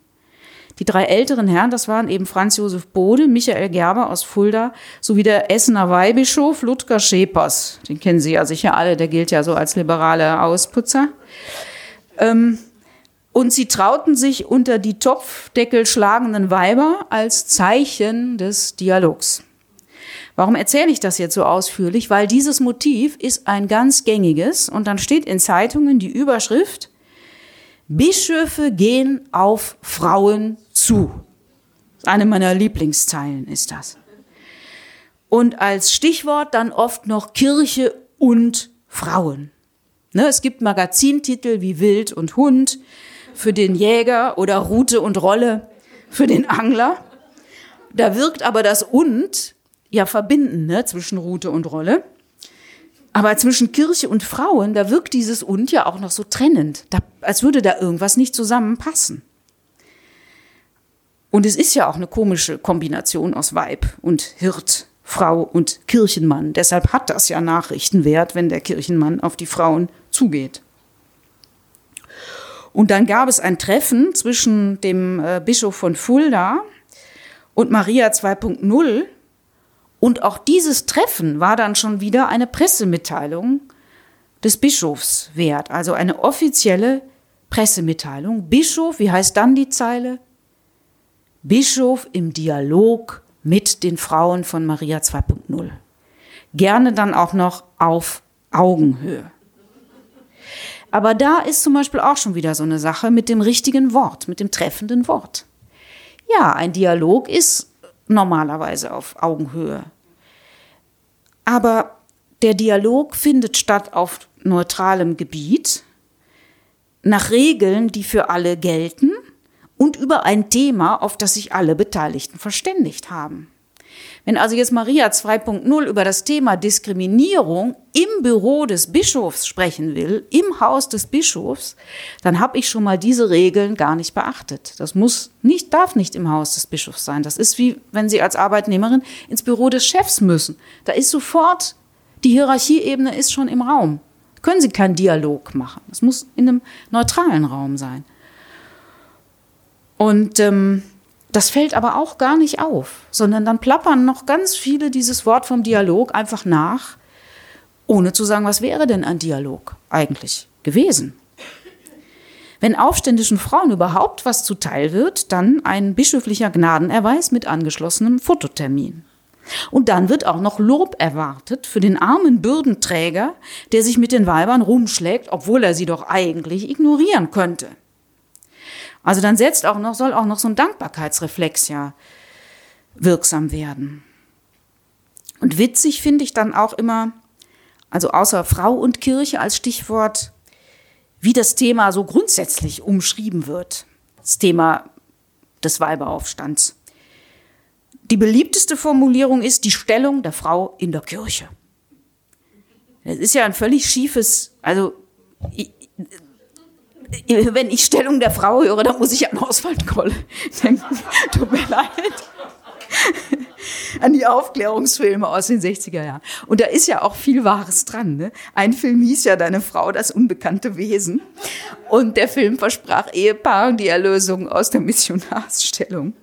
Die drei älteren Herren, das waren eben Franz Josef Bode, Michael Gerber aus Fulda, sowie der Essener Weihbischof Ludger Schepers. Den kennen Sie ja sicher alle, der gilt ja so als liberaler Ausputzer. Ähm, und sie trauten sich unter die Topfdeckel schlagenden Weiber als Zeichen des Dialogs. Warum erzähle ich das jetzt so ausführlich? Weil dieses Motiv ist ein ganz gängiges und dann steht in Zeitungen die Überschrift Bischöfe gehen auf Frauen zu. Eine meiner Lieblingszeilen ist das. Und als Stichwort dann oft noch Kirche und Frauen. Ne, es gibt Magazintitel wie Wild und Hund für den Jäger oder Rute und Rolle für den Angler. Da wirkt aber das und ja verbinden ne, zwischen Rute und Rolle. Aber zwischen Kirche und Frauen, da wirkt dieses und ja auch noch so trennend, da, als würde da irgendwas nicht zusammenpassen. Und es ist ja auch eine komische Kombination aus Weib und Hirt, Frau und Kirchenmann. Deshalb hat das ja Nachrichtenwert, wenn der Kirchenmann auf die Frauen zugeht. Und dann gab es ein Treffen zwischen dem äh, Bischof von Fulda und Maria 2.0. Und auch dieses Treffen war dann schon wieder eine Pressemitteilung des Bischofs wert, also eine offizielle Pressemitteilung. Bischof, wie heißt dann die Zeile? Bischof im Dialog mit den Frauen von Maria 2.0. Gerne dann auch noch auf Augenhöhe. Aber da ist zum Beispiel auch schon wieder so eine Sache mit dem richtigen Wort, mit dem treffenden Wort. Ja, ein Dialog ist normalerweise auf Augenhöhe. Aber der Dialog findet statt auf neutralem Gebiet, nach Regeln, die für alle gelten und über ein Thema, auf das sich alle Beteiligten verständigt haben. Wenn also jetzt Maria 2.0 über das Thema Diskriminierung im Büro des Bischofs sprechen will, im Haus des Bischofs, dann habe ich schon mal diese Regeln gar nicht beachtet. Das muss nicht, darf nicht im Haus des Bischofs sein. Das ist wie, wenn Sie als Arbeitnehmerin ins Büro des Chefs müssen. Da ist sofort, die Hierarchieebene ist schon im Raum. Können Sie keinen Dialog machen. Das muss in einem neutralen Raum sein. Und ähm, das fällt aber auch gar nicht auf, sondern dann plappern noch ganz viele dieses Wort vom Dialog einfach nach, ohne zu sagen, was wäre denn ein Dialog eigentlich gewesen. Wenn aufständischen Frauen überhaupt was zuteil wird, dann ein bischöflicher Gnadenerweis mit angeschlossenem Fototermin. Und dann wird auch noch Lob erwartet für den armen Bürdenträger, der sich mit den Weibern rumschlägt, obwohl er sie doch eigentlich ignorieren könnte. Also dann setzt auch noch, soll auch noch so ein Dankbarkeitsreflex ja wirksam werden. Und witzig finde ich dann auch immer, also außer Frau und Kirche als Stichwort, wie das Thema so grundsätzlich umschrieben wird. Das Thema des Weiberaufstands. Die beliebteste Formulierung ist die Stellung der Frau in der Kirche. Das ist ja ein völlig schiefes, also wenn ich Stellung der Frau höre, dann muss ich an Oswald Koll denken. Tut mir leid. an die Aufklärungsfilme aus den 60er Jahren. Und da ist ja auch viel Wahres dran. Ne? Ein Film hieß ja Deine Frau, das unbekannte Wesen. Und der Film versprach Ehepaaren die Erlösung aus der Missionarsstellung.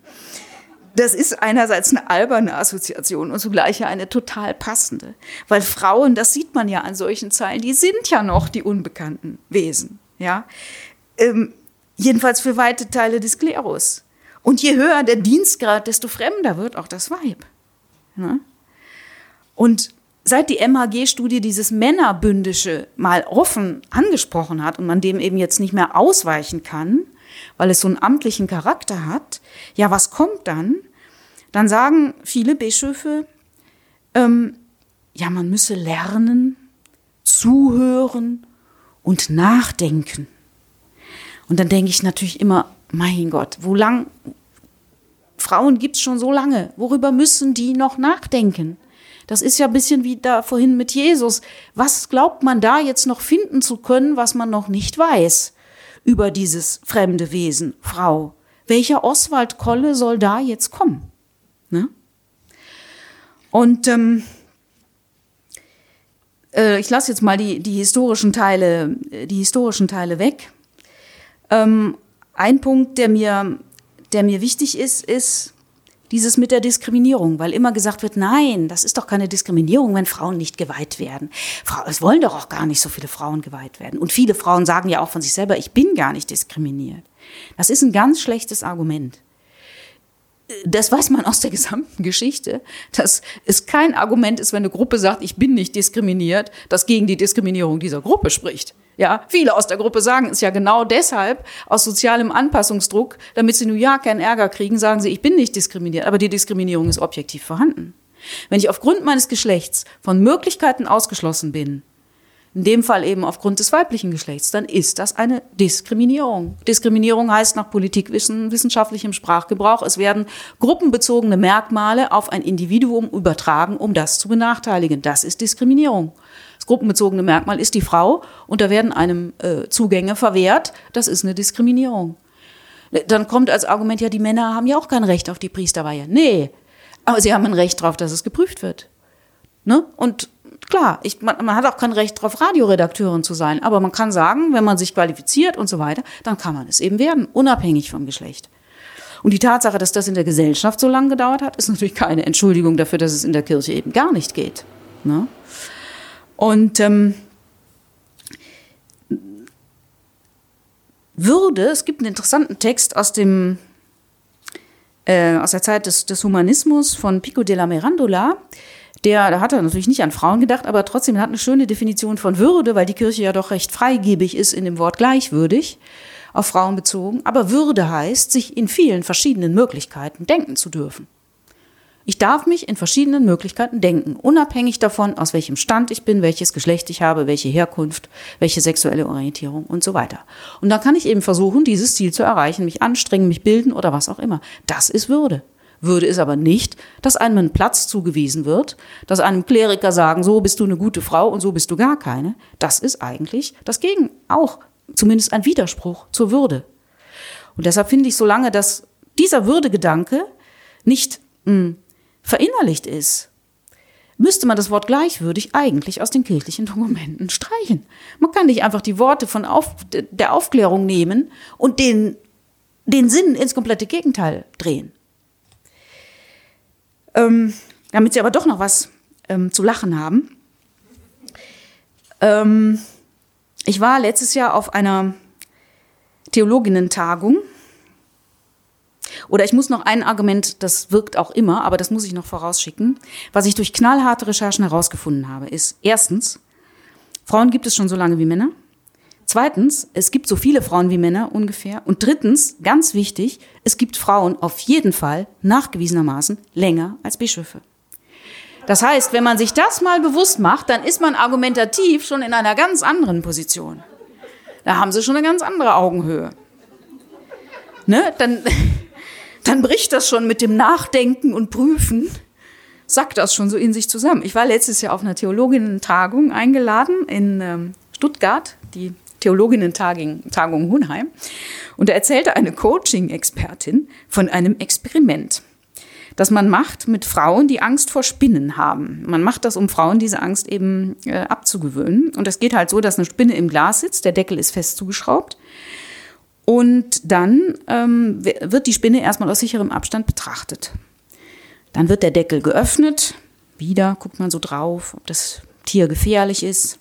Das ist einerseits eine alberne Assoziation und zugleich eine total passende. Weil Frauen, das sieht man ja an solchen Zeilen, die sind ja noch die unbekannten Wesen. Ja? Ähm, jedenfalls für weite Teile des Klerus. Und je höher der Dienstgrad, desto fremder wird auch das Weib. Ne? Und seit die MHG-Studie dieses Männerbündische mal offen angesprochen hat und man dem eben jetzt nicht mehr ausweichen kann, weil es so einen amtlichen Charakter hat, ja, was kommt dann? Dann sagen viele Bischöfe, ähm, ja, man müsse lernen, zuhören und nachdenken. Und dann denke ich natürlich immer, mein Gott, wo lang, Frauen gibt es schon so lange, worüber müssen die noch nachdenken? Das ist ja ein bisschen wie da vorhin mit Jesus. Was glaubt man da jetzt noch finden zu können, was man noch nicht weiß über dieses fremde Wesen, Frau? Welcher Oswald Kolle soll da jetzt kommen? Ne? Und ähm, äh, ich lasse jetzt mal die, die historischen Teile, äh, die historischen Teile weg. Ähm, ein Punkt, der mir, der mir wichtig ist, ist dieses mit der Diskriminierung, weil immer gesagt wird, nein, das ist doch keine Diskriminierung, wenn Frauen nicht geweiht werden. Es wollen doch auch gar nicht so viele Frauen geweiht werden. Und viele Frauen sagen ja auch von sich selber, ich bin gar nicht diskriminiert. Das ist ein ganz schlechtes Argument das weiß man aus der gesamten Geschichte, dass es kein Argument ist, wenn eine Gruppe sagt, ich bin nicht diskriminiert, das gegen die Diskriminierung dieser Gruppe spricht. Ja, viele aus der Gruppe sagen es ja genau deshalb aus sozialem Anpassungsdruck, damit sie nur ja keinen Ärger kriegen, sagen sie, ich bin nicht diskriminiert, aber die Diskriminierung ist objektiv vorhanden. Wenn ich aufgrund meines Geschlechts von Möglichkeiten ausgeschlossen bin, in dem Fall eben aufgrund des weiblichen Geschlechts, dann ist das eine Diskriminierung. Diskriminierung heißt nach politikwissenschaftlichem Sprachgebrauch, es werden gruppenbezogene Merkmale auf ein Individuum übertragen, um das zu benachteiligen. Das ist Diskriminierung. Das gruppenbezogene Merkmal ist die Frau und da werden einem äh, Zugänge verwehrt. Das ist eine Diskriminierung. Dann kommt als Argument, ja, die Männer haben ja auch kein Recht auf die Priesterweihe. Nee, aber sie haben ein Recht darauf, dass es geprüft wird. Ne? Und Klar, ich, man, man, hat auch kein Recht darauf, Radioredakteurin zu sein, aber man kann sagen, wenn man sich qualifiziert und so weiter, dann kann man es eben werden, unabhängig vom Geschlecht. Und die Tatsache, dass das in der Gesellschaft so lange gedauert hat, ist natürlich keine Entschuldigung dafür, dass es in der Kirche eben gar nicht geht. Ne? Und ähm, Würde, es gibt einen interessanten Text aus dem äh, aus der Zeit des, des Humanismus von Pico della Mirandola, der, da hat er natürlich nicht an Frauen gedacht, aber trotzdem hat eine schöne Definition von Würde, weil die Kirche ja doch recht freigebig ist in dem Wort gleichwürdig, auf Frauen bezogen. Aber Würde heißt, sich in vielen verschiedenen Möglichkeiten denken zu dürfen. Ich darf mich in verschiedenen Möglichkeiten denken, unabhängig davon, aus welchem Stand ich bin, welches Geschlecht ich habe, welche Herkunft, welche sexuelle Orientierung und so weiter. Und dann kann ich eben versuchen, dieses Ziel zu erreichen, mich anstrengen, mich bilden oder was auch immer. Das ist Würde. Würde es aber nicht, dass einem ein Platz zugewiesen wird, dass einem Kleriker sagen, so bist du eine gute Frau und so bist du gar keine. Das ist eigentlich das Gegen, auch zumindest ein Widerspruch zur Würde. Und deshalb finde ich, solange dass dieser Würdegedanke nicht mh, hm, verinnerlicht ist, müsste man das Wort gleichwürdig eigentlich aus den kirchlichen Dokumenten streichen. Man kann nicht einfach die Worte von auf, der Aufklärung nehmen und den, den Sinn ins komplette Gegenteil drehen. Ähm, damit sie aber doch noch was ähm, zu lachen haben. Ähm, ich war letztes Jahr auf einer Theologinnen-Tagung. Oder ich muss noch ein Argument, das wirkt auch immer, aber das muss ich noch vorausschicken. Was ich durch knallharte Recherchen herausgefunden habe, ist erstens, Frauen gibt es schon so lange wie Männer. Zweitens, es gibt so viele Frauen wie Männer ungefähr. Und drittens, ganz wichtig, es gibt Frauen auf jeden Fall nachgewiesenermaßen länger als Bischöfe. Das heißt, wenn man sich das mal bewusst macht, dann ist man argumentativ schon in einer ganz anderen Position. Da haben sie schon eine ganz andere Augenhöhe. Ne? Dann, dann bricht das schon mit dem Nachdenken und Prüfen, sagt das schon so in sich zusammen. Ich war letztes Jahr auf einer Theologinnen-Tagung eingeladen in ähm, Stuttgart, die Theologinnen-Tagung Hunheim. Und da erzählte eine Coaching-Expertin von einem Experiment, das man macht mit Frauen, die Angst vor Spinnen haben. Man macht das, um Frauen diese Angst eben äh, abzugewöhnen. Und das geht halt so, dass eine Spinne im Glas sitzt, der Deckel ist fest zugeschraubt. Und dann ähm, wird die Spinne erstmal aus sicherem Abstand betrachtet. Dann wird der Deckel geöffnet. Wieder guckt man so drauf, ob das Tier gefährlich ist.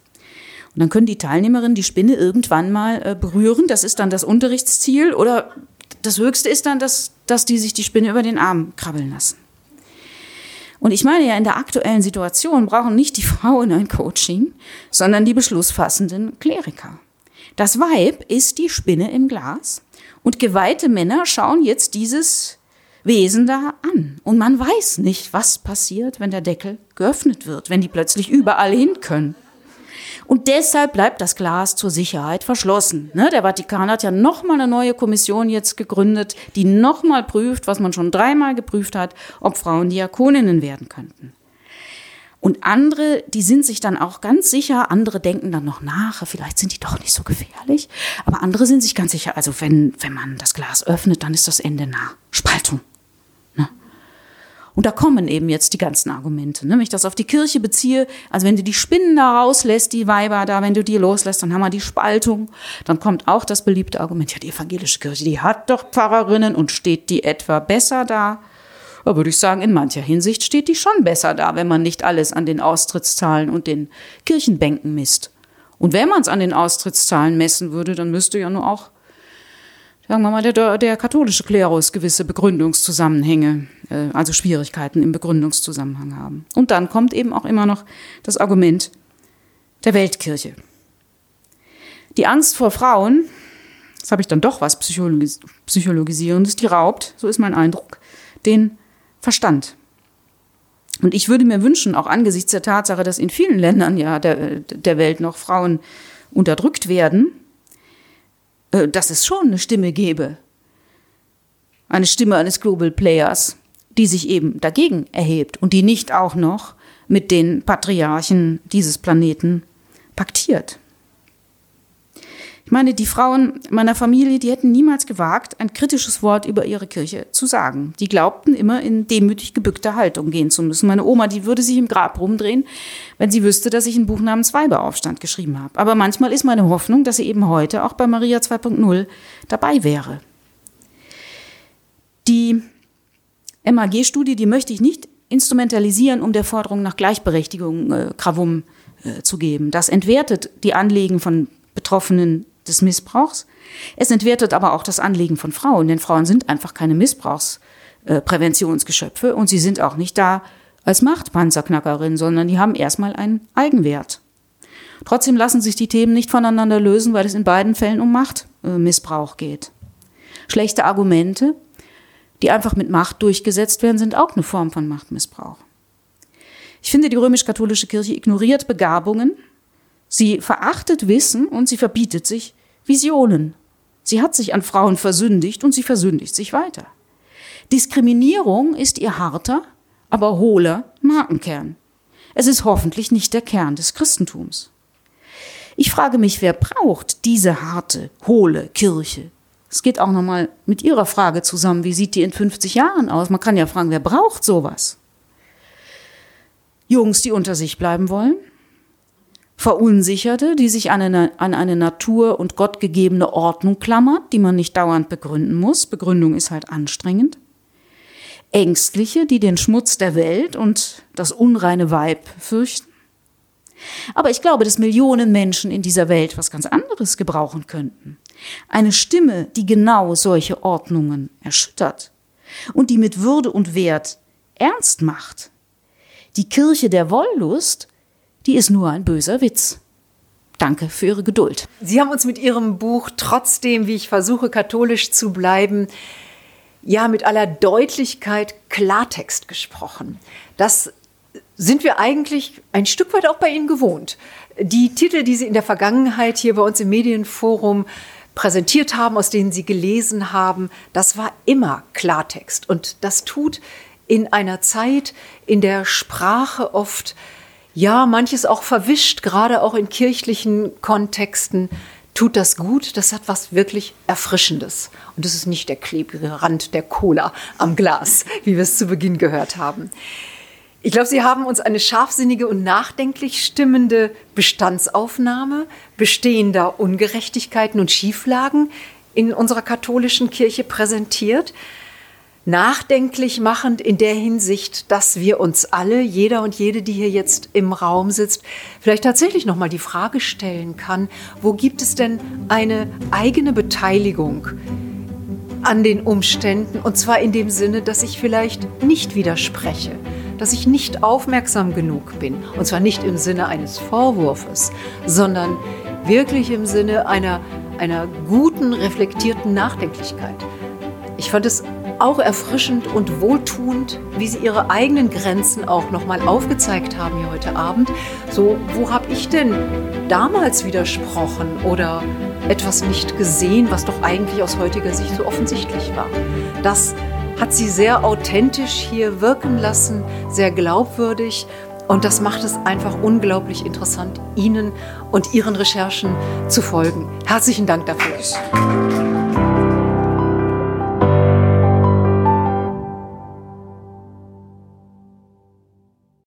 Und dann können die Teilnehmerinnen die Spinne irgendwann mal äh, berühren. Das ist dann das Unterrichtsziel. Oder das Höchste ist dann, dass, dass die sich die Spinne über den Arm krabbeln lassen. Und ich meine ja, in der aktuellen Situation brauchen nicht die Frauen ein Coaching, sondern die beschlussfassenden Kleriker. Das Weib ist die Spinne im Glas und geweihte Männer schauen jetzt dieses Wesen da an. Und man weiß nicht, was passiert, wenn der Deckel geöffnet wird, wenn die plötzlich überall hin können. Und deshalb bleibt das Glas zur Sicherheit verschlossen. Ne? Der Vatikan hat ja nochmal eine neue Kommission jetzt gegründet, die nochmal prüft, was man schon dreimal geprüft hat, ob Frauen Diakoninnen werden könnten. Und andere, die sind sich dann auch ganz sicher, andere denken dann noch nach, vielleicht sind die doch nicht so gefährlich, aber andere sind sich ganz sicher, also wenn, wenn man das Glas öffnet, dann ist das Ende nah. Spaltung. Und da kommen eben jetzt die ganzen Argumente. Ne? Wenn ich das auf die Kirche beziehe, also wenn du die Spinnen da rauslässt, die Weiber da, wenn du die loslässt, dann haben wir die Spaltung. Dann kommt auch das beliebte Argument, ja, die evangelische Kirche, die hat doch Pfarrerinnen und steht die etwa besser da? Da würde ich sagen, in mancher Hinsicht steht die schon besser da, wenn man nicht alles an den Austrittszahlen und den Kirchenbänken misst. Und wenn man es an den Austrittszahlen messen würde, dann müsste ja nur auch sagen wir mal, der, der katholische Klerus gewisse Begründungszusammenhänge, äh, also Schwierigkeiten im Begründungszusammenhang haben. Und dann kommt eben auch immer noch das Argument der Weltkirche. Die Angst vor Frauen, das habe ich dann doch was Psychologis Psychologisierendes, die raubt, so ist mein Eindruck, den Verstand. Und ich würde mir wünschen, auch angesichts der Tatsache, dass in vielen Ländern ja der, der Welt noch Frauen unterdrückt werden, äh, dass es schon eine Stimme gäbe. Eine Stimme eines Global Players, die sich eben dagegen erhebt und die nicht auch noch mit den Patriarchen dieses Planeten paktiert. Ich meine, die Frauen meiner Familie, die hätten niemals gewagt, ein kritisches Wort über ihre Kirche zu sagen. Die glaubten immer in demütig gebückter Haltung gehen zu müssen. Meine Oma, die würde sich im Grab rumdrehen, wenn sie wüsste, dass ich ein Buch namens Weiberaufstand geschrieben habe. Aber manchmal ist meine Hoffnung, dass sie eben heute auch bei Maria 2.0 dabei wäre. Die MAG-Studie, die möchte ich nicht instrumentalisieren, um der Forderung nach Gleichberechtigung äh, Krawum äh, zu geben. Das entwertet die Anliegen von Betroffenen des Missbrauchs. Es entwertet aber auch das Anliegen von Frauen, denn Frauen sind einfach keine Missbrauchspräventionsgeschöpfe und sie sind auch nicht da als Machtpanzerknackerin, sondern die haben erstmal einen Eigenwert. Trotzdem lassen sich die Themen nicht voneinander lösen, weil es in beiden Fällen um Machtmissbrauch geht. Schlechte Argumente, die einfach mit Macht durchgesetzt werden, sind auch eine Form von Machtmissbrauch. Ich finde, die römisch-katholische Kirche ignoriert Begabungen, Sie verachtet Wissen und sie verbietet sich Visionen. Sie hat sich an Frauen versündigt und sie versündigt sich weiter. Diskriminierung ist ihr harter, aber hohler Markenkern. Es ist hoffentlich nicht der Kern des Christentums. Ich frage mich, wer braucht diese harte, hohle Kirche? Es geht auch nochmal mit Ihrer Frage zusammen, wie sieht die in 50 Jahren aus? Man kann ja fragen, wer braucht sowas? Jungs, die unter sich bleiben wollen? Verunsicherte, die sich an eine, an eine Natur- und gottgegebene Ordnung klammert, die man nicht dauernd begründen muss. Begründung ist halt anstrengend. Ängstliche, die den Schmutz der Welt und das unreine Weib fürchten. Aber ich glaube, dass Millionen Menschen in dieser Welt was ganz anderes gebrauchen könnten. Eine Stimme, die genau solche Ordnungen erschüttert und die mit Würde und Wert ernst macht. Die Kirche der Wollust die ist nur ein böser Witz. Danke für Ihre Geduld. Sie haben uns mit Ihrem Buch trotzdem, wie ich versuche, katholisch zu bleiben, ja mit aller Deutlichkeit Klartext gesprochen. Das sind wir eigentlich ein Stück weit auch bei Ihnen gewohnt. Die Titel, die Sie in der Vergangenheit hier bei uns im Medienforum präsentiert haben, aus denen Sie gelesen haben, das war immer Klartext. Und das tut in einer Zeit, in der Sprache oft ja, manches auch verwischt, gerade auch in kirchlichen Kontexten, tut das gut. Das hat was wirklich Erfrischendes. Und das ist nicht der klebrige Rand der Cola am Glas, wie wir es zu Beginn gehört haben. Ich glaube, Sie haben uns eine scharfsinnige und nachdenklich stimmende Bestandsaufnahme bestehender Ungerechtigkeiten und Schieflagen in unserer katholischen Kirche präsentiert. Nachdenklich machend in der Hinsicht, dass wir uns alle, jeder und jede, die hier jetzt im Raum sitzt, vielleicht tatsächlich noch mal die Frage stellen kann, wo gibt es denn eine eigene Beteiligung an den Umständen? Und zwar in dem Sinne, dass ich vielleicht nicht widerspreche, dass ich nicht aufmerksam genug bin und zwar nicht im Sinne eines Vorwurfes, sondern wirklich im Sinne einer einer guten reflektierten Nachdenklichkeit. Ich fand es auch erfrischend und wohltuend, wie Sie Ihre eigenen Grenzen auch nochmal aufgezeigt haben hier heute Abend. So, wo habe ich denn damals widersprochen oder etwas nicht gesehen, was doch eigentlich aus heutiger Sicht so offensichtlich war? Das hat Sie sehr authentisch hier wirken lassen, sehr glaubwürdig. Und das macht es einfach unglaublich interessant, Ihnen und Ihren Recherchen zu folgen. Herzlichen Dank dafür.